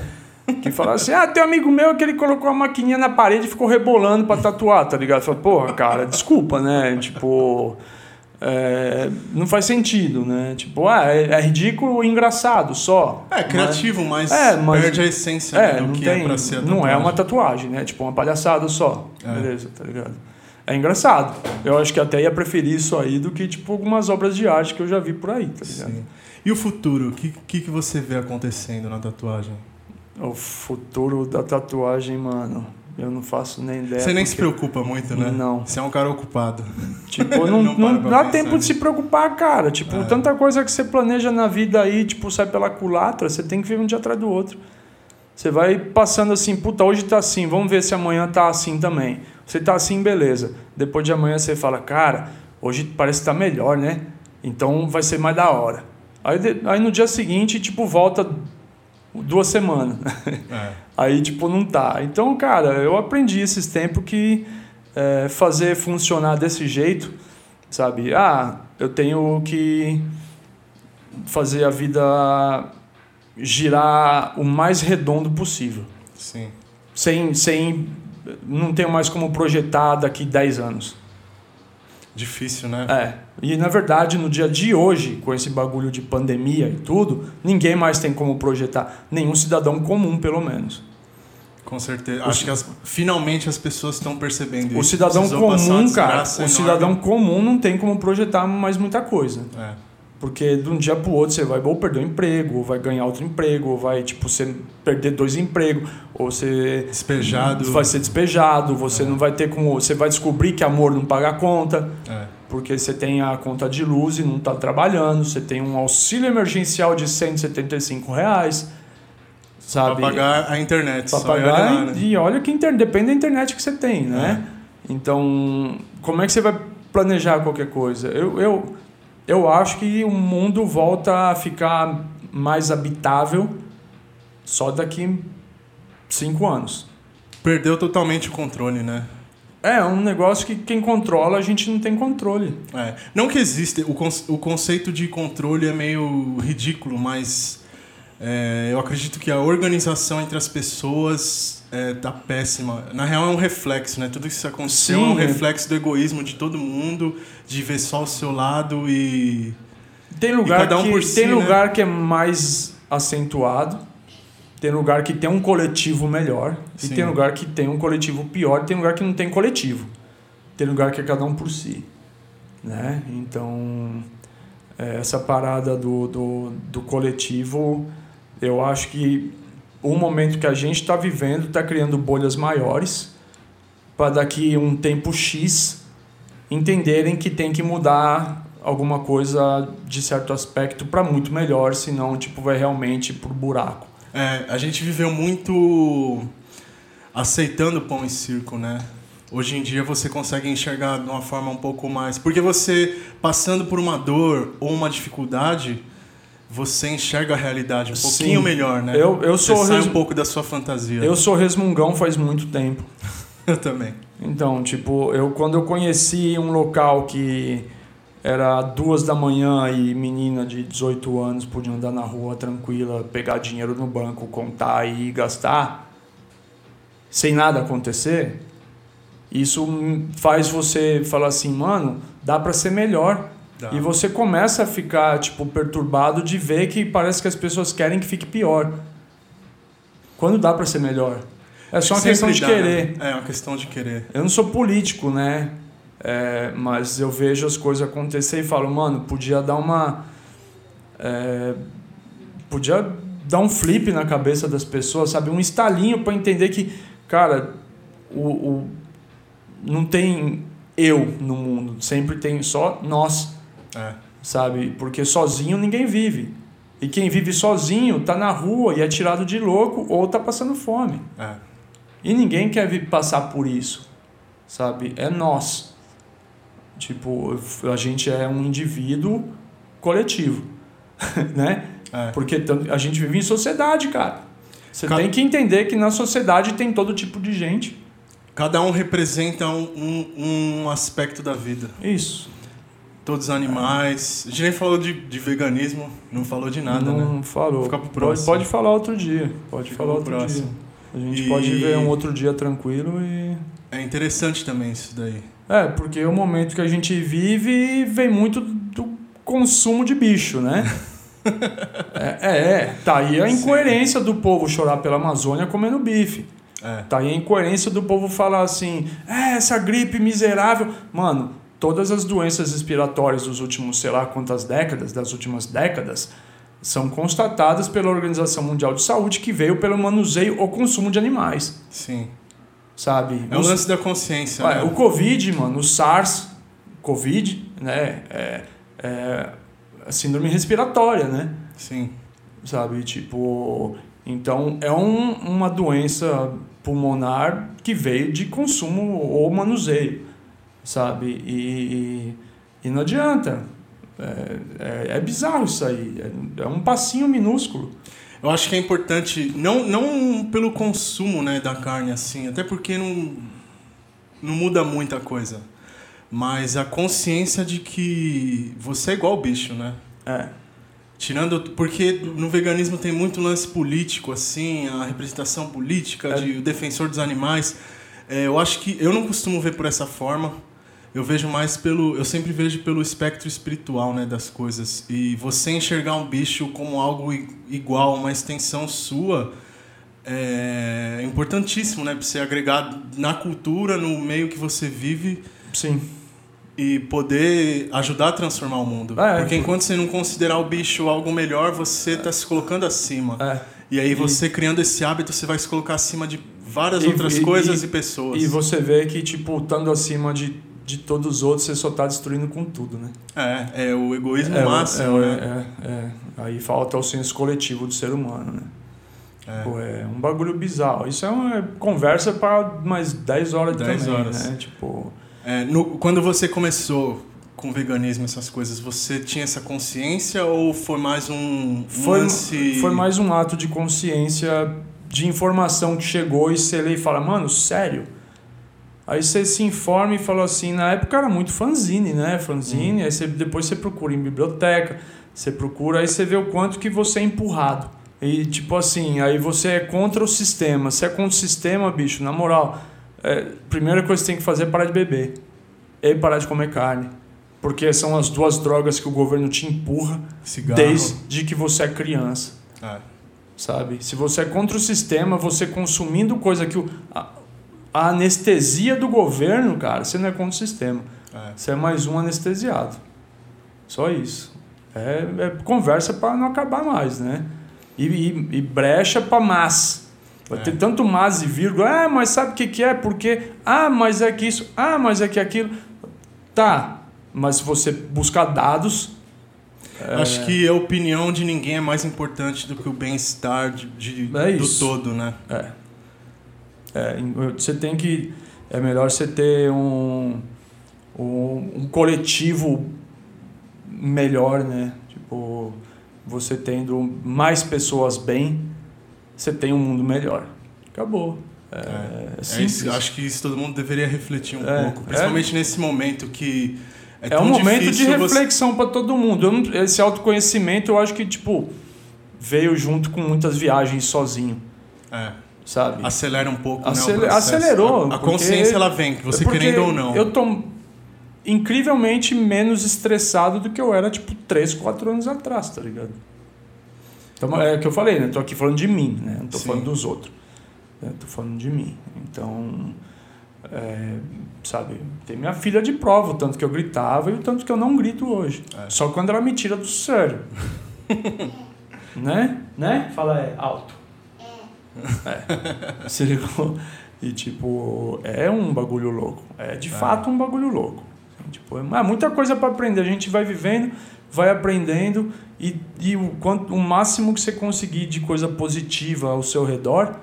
Que fala assim, ah, tem um amigo meu que ele colocou uma maquininha na parede e ficou rebolando pra tatuar, tá ligado? Fala, porra, cara, desculpa, né? Tipo, é, não faz sentido, né? Tipo, ah, é, é ridículo e engraçado só. É, criativo, mas, É, mas- perde a essência É, do não que tem, é pra ser a não é uma tatuagem, né? Tipo, uma palhaçada só. É. Beleza, tá ligado? É engraçado. Eu acho que até ia preferir isso aí do que, tipo, algumas obras de arte que eu já vi por aí, tá ligado? Sim. E o futuro? O que, que, que você vê acontecendo na tatuagem? O futuro da tatuagem, mano, eu não faço nem ideia. você nem se preocupa muito, né? Não. Você é um cara ocupado. Tipo, não, Não não, dá pensar tempo de se preocupar, cara. Tipo, É. tanta coisa que você planeja na vida aí, tipo, sai pela culatra, você tem que viver um dia atrás do outro. Você vai passando assim, puta, hoje tá assim, vamos ver se amanhã tá assim também. Você tá assim, beleza. Depois de amanhã você fala, cara, hoje parece que tá melhor, né? Então vai ser mais da hora. Aí, aí no dia seguinte, tipo, volta duas semanas. É. Aí, tipo, não tá. Então, cara, eu aprendi esses tempos que é, fazer funcionar desse jeito, sabe? Ah, eu tenho que fazer a vida girar o mais redondo possível. Sim. Sem, sem. Não tenho mais como projetar daqui 10 anos. Difícil, né? É. E na verdade, no dia de hoje, com esse bagulho de pandemia e tudo, ninguém mais tem como projetar. Nenhum cidadão comum, pelo menos. Com certeza. Acho que as- finalmente as pessoas estão percebendo O isso. cidadão Precisou passar uma comum, cara, o cidadão comum não tem como projetar mais muita coisa. É. Porque de um dia pro outro você vai ou perder o emprego, ou vai ganhar outro emprego, ou vai, tipo, você perder dois empregos, ou você Despejado. vai ser despejado, você não vai ter como. Você vai descobrir que amor não paga a conta, É. porque você tem a conta de luz e não está trabalhando, você tem um auxílio emergencial de 175 reais. Pra Sabe? pagar a internet. Pra e pagar, lá, né? e olha que inter... depende da internet que você tem, né? Então, como é que você vai planejar qualquer coisa? Eu, eu, eu acho que o mundo volta a ficar mais habitável só daqui cinco anos. Perdeu totalmente o controle, né? É um negócio que quem controla a gente não tem controle. É. Não que existe, o, conce- o conceito de controle é meio ridículo, mas é, eu acredito que a organização entre as pessoas é, tá péssima. Na real é um reflexo, né? Tudo isso aconteceu Sim, é um é. reflexo do egoísmo de todo mundo, de ver só o seu lado e. Tem lugar, cada um que, si, tem né? lugar que é mais acentuado, tem lugar que tem um coletivo melhor, e Sim. tem lugar que tem um coletivo pior, tem lugar que não tem coletivo. Tem lugar que é cada um por si. Né? Então, é, essa parada do, do, do coletivo, eu acho que o momento que a gente está vivendo está criando bolhas maiores para daqui um tempo X entenderem que tem que mudar alguma coisa de certo aspecto para muito melhor, senão tipo vai realmente pro buraco. É, a gente viveu muito aceitando pão e circo, né? Hoje em dia você consegue enxergar de uma forma um pouco mais. Porque você, passando por uma dor ou uma dificuldade, você enxerga a realidade um Sim. pouquinho melhor, né? Eu- eu você sou sai res- um pouco da sua fantasia. Eu sou resmungão faz muito tempo. Eu também. Então, tipo, eu quando eu conheci um local que era duas da manhã e menina de 18 anos podia andar na rua tranquila, pegar dinheiro no banco, contar e gastar, sem nada acontecer, isso faz você falar assim, mano, dá pra ser melhor. E você começa a ficar, tipo, perturbado de ver que parece que as pessoas querem que fique pior. Quando dá pra ser melhor? É só uma Sempre questão de dá, querer. né? É uma questão de querer. Eu não sou político, né? É, mas eu vejo as coisas acontecer e falo, mano, podia dar uma. é, podia dar um flip na cabeça das pessoas, sabe? Um estalinho para entender que, cara, o, o- não tem eu no mundo, sempre tem só nós, É. sabe? Porque sozinho ninguém vive. E quem vive sozinho tá na rua e é tirado de louco ou tá passando fome. É. E ninguém quer passar por isso, sabe? É nós. Tipo, a gente é um indivíduo coletivo, né? É. Porque a gente vive em sociedade, cara. Você Ca- tem que entender que na sociedade tem todo tipo de gente. Cada um representa um, um, um aspecto da vida. Isso. Todos os animais. A gente nem falou de, de veganismo, não falou de nada, não né? falou. Fica pro pode, próximo. pode falar outro dia. Pode Fica falar outro próximo. dia. A gente E- pode ver um outro dia tranquilo e. É interessante também isso daí. É, porque o momento que a gente vive vem muito do consumo de bicho, né? é, é, é. tá aí a Sim. incoerência do povo chorar pela Amazônia comendo bife. É. Tá aí a incoerência do povo falar assim: é, essa gripe miserável. Mano, todas as doenças respiratórias dos últimos, sei lá quantas décadas, das últimas décadas, são constatadas pela Organização Mundial de Saúde que veio pelo manuseio ou consumo de animais, Sim. sabe? É o Os- lance da consciência. Ué, né? o Covid, mano, o SARS, Covid, né? É, é a síndrome respiratória, né? Sim. Sabe? Tipo. Então, é um, uma doença pulmonar que veio de consumo ou manuseio, sabe? E, e não adianta. É, é, é bizarro isso aí. É, é um passinho minúsculo. Eu acho que é importante, não, não pelo consumo né, da carne assim, até porque não, não muda muita coisa, mas a consciência de que você é igual ao bicho, né? É. Tirando. Porque no veganismo tem muito lance político, assim, a representação política É. de o defensor dos animais. É, eu acho que. Eu não costumo ver por essa forma. Eu vejo mais pelo. Eu sempre vejo pelo espectro espiritual, né, das coisas. E você enxergar um bicho como algo igual, uma extensão sua. É importantíssimo, né? Pra você agregar na cultura, no meio que você vive Sim. e poder ajudar a transformar o mundo. É, Porque por- enquanto você não considerar o bicho algo melhor, você está se colocando acima. É. E aí você criando esse hábito, você vai se colocar acima de várias E- outras e- coisas e- e, pessoas. E você vê que, tipo, estando acima de, de todos os outros, você só tá destruindo com tudo, né? É, é o egoísmo é, máximo, é, né? é, é. Aí falta o senso coletivo do ser humano, né? É. Pô, é um bagulho bizarro. Isso é uma conversa para mais 10 horas 10 também, horas. né? Tipo, É, no- quando você começou com veganismo, essas coisas, você tinha essa consciência ou foi mais um, foi, lance... foi mais um ato de consciência, de informação que chegou e você lê e fala, mano, sério? Aí você se informa e fala assim, na época era muito fanzine, né? Fanzine, aí você, depois você procura em biblioteca, você procura, aí você vê o quanto que você é empurrado. E tipo assim, aí você é contra o sistema. Se é contra o sistema, bicho, na moral, é, primeira coisa que você tem que fazer é parar de beber. E parar de comer carne. Porque são as duas drogas que o governo te empurra Cigarro. desde que você é criança, É, sabe? Se você é contra o sistema, você consumindo coisa que o, a, a anestesia do governo, cara, você não é contra o sistema. é. Você é mais um anestesiado. Só isso. É, é conversa para não acabar mais, né? E, e, e brecha para mas. Vai É. ter tanto mas e vírgula. Ah, mas sabe o que, que é? Porque. Ah, mas é que isso. Ah, mas é que aquilo. Tá. Mas se você buscar dados. Acho que a opinião de ninguém é mais importante do que o bem-estar de, de- É do todo, né? É. É, você tem que. É melhor você ter um, um, um coletivo melhor, né? Tipo, você tendo mais pessoas bem, você tem um mundo melhor. Acabou. É, é É simples. isso, acho que isso todo mundo deveria refletir um É, pouco, principalmente nesse momento que é, É um momento de difícil você- reflexão para todo mundo. Não- esse autoconhecimento, eu acho que, tipo, veio junto com muitas viagens sozinho, É, sabe? acelera um pouco, Acele- né, acelerou, A, a consciência ela vem, que você querendo ou não. Eu tô incrivelmente menos estressado do que eu era, tipo, 3, 4 anos atrás, tá ligado? Então, é o que eu falei, né? Tô aqui falando de mim, né? Não tô Sim. falando dos outros. né? Tô falando de mim. Então, é, sabe, tem minha filha de prova, o tanto que eu gritava e o tanto que eu não grito hoje. É. Só quando ela me tira do sério. né? Né? Fala é, alto. É. Se ligou? E tipo, é um bagulho louco. É de fato um bagulho louco. Tipo, é muita coisa para aprender. A gente vai vivendo, vai aprendendo e, e o, quanto, o máximo que você conseguir de coisa positiva ao seu redor,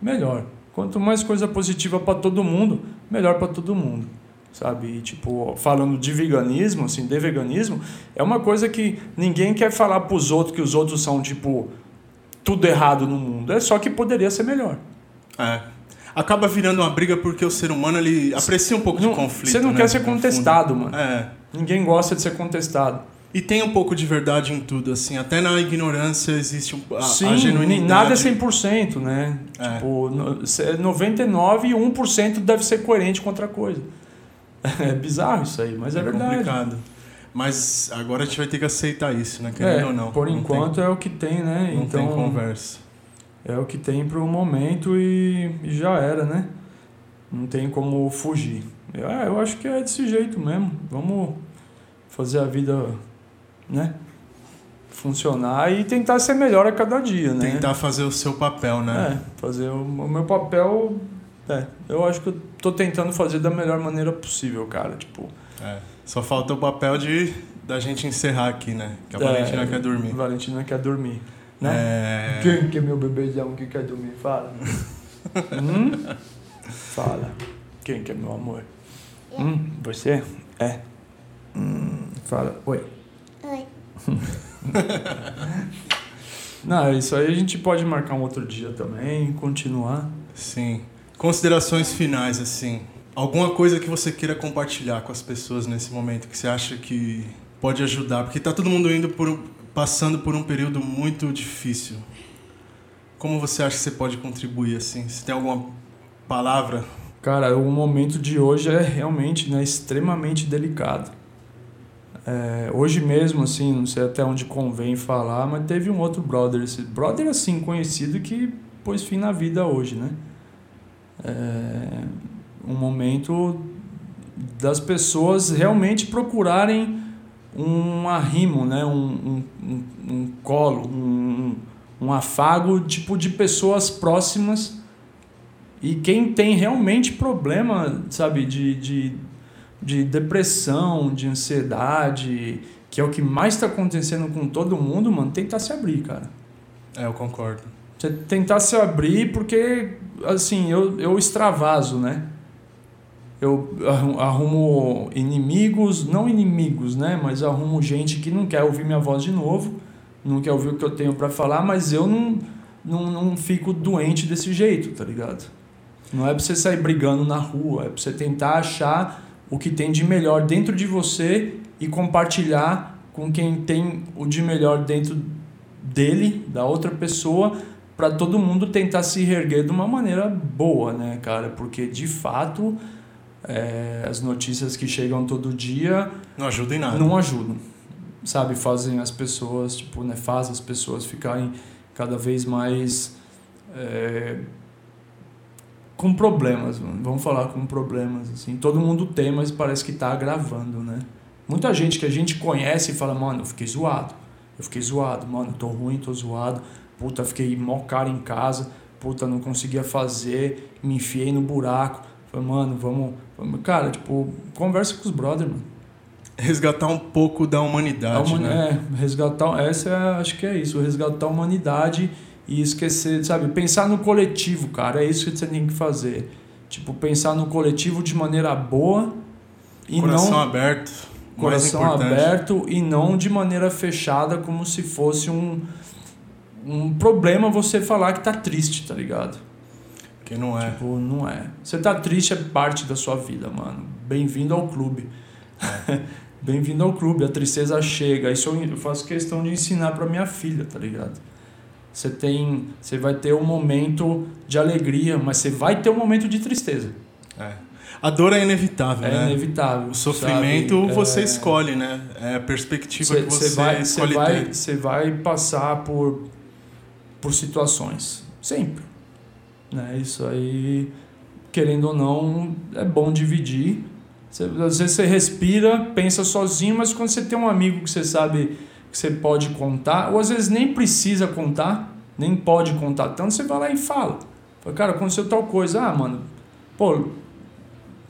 melhor. Quanto mais coisa positiva para todo mundo, melhor para todo mundo. Sabe? E, tipo, falando de veganismo, assim, de veganismo, é uma coisa que ninguém quer falar para os outros que os outros são, tipo, tudo errado no mundo. É só que poderia ser melhor. É. acaba virando uma briga porque o ser humano ele aprecia um pouco Não- de conflito. Você não né, quer ser contestado, mano. É. Ninguém gosta de ser contestado. E tem um pouco de verdade em tudo, assim. Até na ignorância existe a, Sim, a genuinidade. nada é 100%, né? É. Tipo, no- cê- 99 e 1% deve ser coerente com outra coisa. É bizarro isso aí, mas é, É verdade. complicado. Mas agora a gente vai ter que aceitar isso, né? Querendo É, ou não. por Não enquanto é o que tem, né? Tem, não então tem conversa. é o que tem pro momento e, e já era, né? Não tem como fugir. É, eu acho que é desse jeito mesmo. Vamos fazer a vida, né? Funcionar e tentar ser melhor a cada dia, né? Tentar fazer o seu papel, né? É, fazer o, o meu papel. É, eu acho que eu tô tentando fazer da melhor maneira possível, cara. Tipo, É. Só falta o papel de da gente encerrar aqui, né? Que a É, Valentina quer dormir. Valentina quer dormir, né? É... Quem que é meu bebezão que quer dormir? Fala. hum? Fala. Quem que é meu amor? Hum, você? É. Hum, fala. Oi. Oi. Não, isso aí a gente pode marcar um outro dia também, continuar. Sim. Considerações finais, assim. Alguma coisa que você queira compartilhar com as pessoas nesse momento que você acha que pode ajudar? Porque tá todo mundo indo por passando por um período muito difícil. Como você acha que você pode contribuir, assim? Se tem alguma palavra? Cara, o momento de hoje é realmente né, extremamente delicado. É, hoje mesmo, assim, não sei até onde convém falar, mas teve um outro brother, esse brother assim, conhecido, que pôs fim na vida hoje, né? É, um momento das pessoas realmente procurarem um arrimo, né? um, um, um, colo, um, um afago tipo de pessoas próximas e quem tem realmente problema, sabe, de, de, de depressão, de ansiedade, que é o que mais está acontecendo com todo mundo, mano, tentar se abrir, cara. É, eu concordo. Você tentar se abrir porque, assim, eu, eu extravaso, né? Eu arru- arrumo inimigos, não inimigos, né? Mas arrumo gente que não quer ouvir minha voz de novo, não quer ouvir o que eu tenho para falar, mas eu não, não, não fico doente desse jeito, tá ligado? Não é pra você sair brigando na rua, é pra você tentar achar o que tem de melhor dentro de você e compartilhar com quem tem o de melhor dentro dele, da outra pessoa, para todo mundo tentar se reerguer de uma maneira boa, né, cara? Porque de fato é, as notícias que chegam todo dia Não ajuda em nada. não ajudam, sabe? Fazem as pessoas, tipo, né? Faz as pessoas ficarem cada vez mais é, com problemas, vamos falar com problemas, assim. Todo mundo tem, mas parece que tá agravando, né? Muita gente que a gente conhece fala, mano, eu fiquei zoado, eu fiquei zoado, mano, tô ruim, tô zoado, puta, fiquei mó cara em casa, puta, não conseguia fazer, me enfiei no buraco. Falei, mano, vamos, vamos. Cara, tipo, conversa com os brothers, mano. Resgatar um pouco da humanidade, humani- né? É, resgatar. Essa é, acho que é isso, resgatar a humanidade e esquecer, sabe? Pensar no coletivo, cara. É isso que você tem que fazer. Tipo, pensar no coletivo de maneira boa e Coração não. aberto. coração aberto e não de maneira fechada, como se fosse um. Um problema você falar que tá triste, tá ligado? Que não é. Tipo, não é. Você tá triste é parte da sua vida, mano. Bem-vindo ao clube. Bem-vindo ao clube. A tristeza chega. Isso eu faço questão de ensinar pra minha filha, tá ligado? Você tem, você vai ter um momento de alegria, mas você vai ter um momento de tristeza. É. A dor é inevitável, É né? inevitável. O sofrimento sabe? você É, escolhe, né? É a perspectiva Você que você, vai, você escolhe vai, você vai passar por, por situações. Sempre. Né? Isso aí, querendo ou não, é bom dividir. Você, às vezes você respira, pensa sozinho, mas quando você tem um amigo que você sabe que você pode contar, ou às vezes nem precisa contar, nem pode contar tanto, você vai lá e fala. Fala, cara, aconteceu tal coisa. Ah, mano, pô,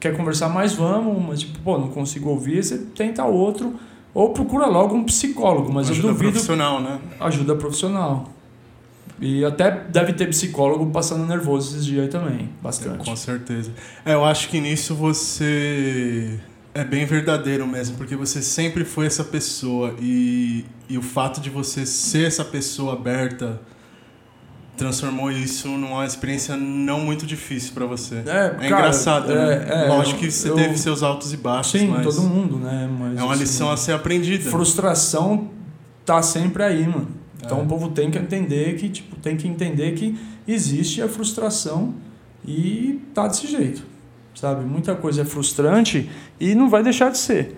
quer conversar mais? Vamos, mas tipo, pô, não consigo ouvir, você tenta outro. Ou procura logo um psicólogo, mas Ajuda eu duvido profissional, né? ajuda profissional. E até deve ter psicólogo passando nervoso esses dias aí também, bastante. Com certeza. É, eu acho que nisso você é bem verdadeiro mesmo, porque você sempre foi essa pessoa e, e o fato de você ser essa pessoa aberta transformou isso numa experiência não muito difícil para você. É, é cara, engraçado, né? é, é, Lógico que você eu- teve seus altos e baixos, Sim, mas todo mundo, né? Mas, é uma assim, lição a ser aprendida. frustração tá sempre aí, mano. Então É. o povo tem que entender que, tipo, tem que entender que existe a frustração e tá desse jeito. Sabe? Muita coisa é frustrante e não vai deixar de ser.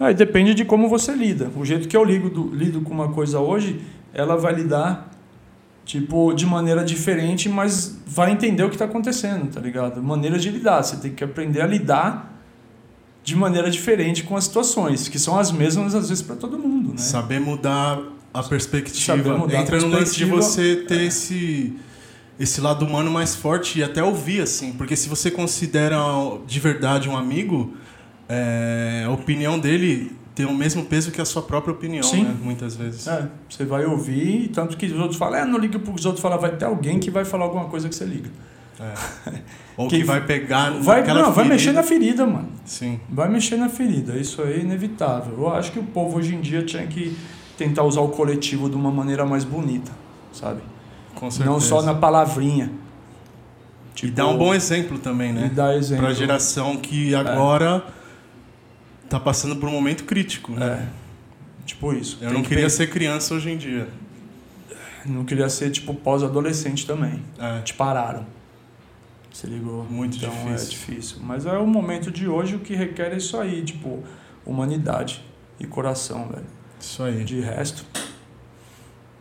Aí depende de como você lida. O jeito que eu lido, do- lido com uma coisa hoje, ela vai lidar tipo de maneira diferente, mas vai entender o que está acontecendo, tá ligado? Maneiras de lidar. Você tem que aprender a lidar de maneira diferente com as situações, que são as mesmas às vezes para todo mundo, né? Saber mudar a perspectiva. Saber Entra no lance de você ter esse, esse lado humano mais forte e até ouvir, assim. Porque se você considera de verdade um amigo, é, a opinião dele tem o mesmo peso que a sua própria opinião, Sim. né? Muitas vezes. É, você vai ouvir, tanto que os outros falam, é, não liga porque os outros falam, vai ter alguém que vai falar alguma coisa que você liga. Ou que, Que vai pegar Vai, não, vai ferida. mexer na ferida, mano. Sim. Vai mexer na ferida, isso aí é inevitável. Eu acho que o povo hoje em dia tinha que tentar usar o coletivo de uma maneira mais bonita, sabe? Com certeza. Não só na palavrinha. E Tipo, dá um bom exemplo também, né? E dar exemplo. Pra geração que agora tá passando por um momento crítico, né? É. Tipo isso. Eu Tem não que queria pensar- ser criança hoje em dia. Não queria ser, tipo, pós-adolescente também. É. Te pararam. Se ligou? Muito então difícil. é difícil. Mas é o momento de hoje o que requer é isso aí, tipo, humanidade e coração, velho. Isso aí. De resto,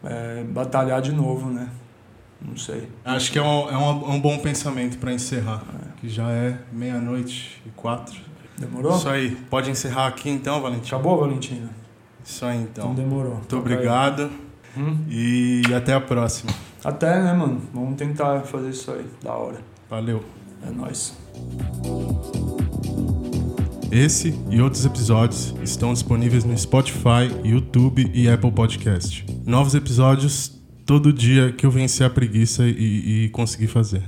é batalhar de novo, né? Não sei. Acho que é um, é um, é um bom pensamento pra encerrar. É. Que já é meia-noite e quatro. Demorou? Isso aí. Pode encerrar aqui então, Valentim? Acabou, Valentina? Isso aí então. Então demorou. Muito obrigado Hum? e até a próxima. Até, né, mano? Vamos tentar fazer isso aí. Da hora. Valeu. É nóis. Esse e outros episódios estão disponíveis no Spotify, YouTube e Apple Podcast. Novos episódios todo dia que eu vencer a preguiça e, e conseguir fazer.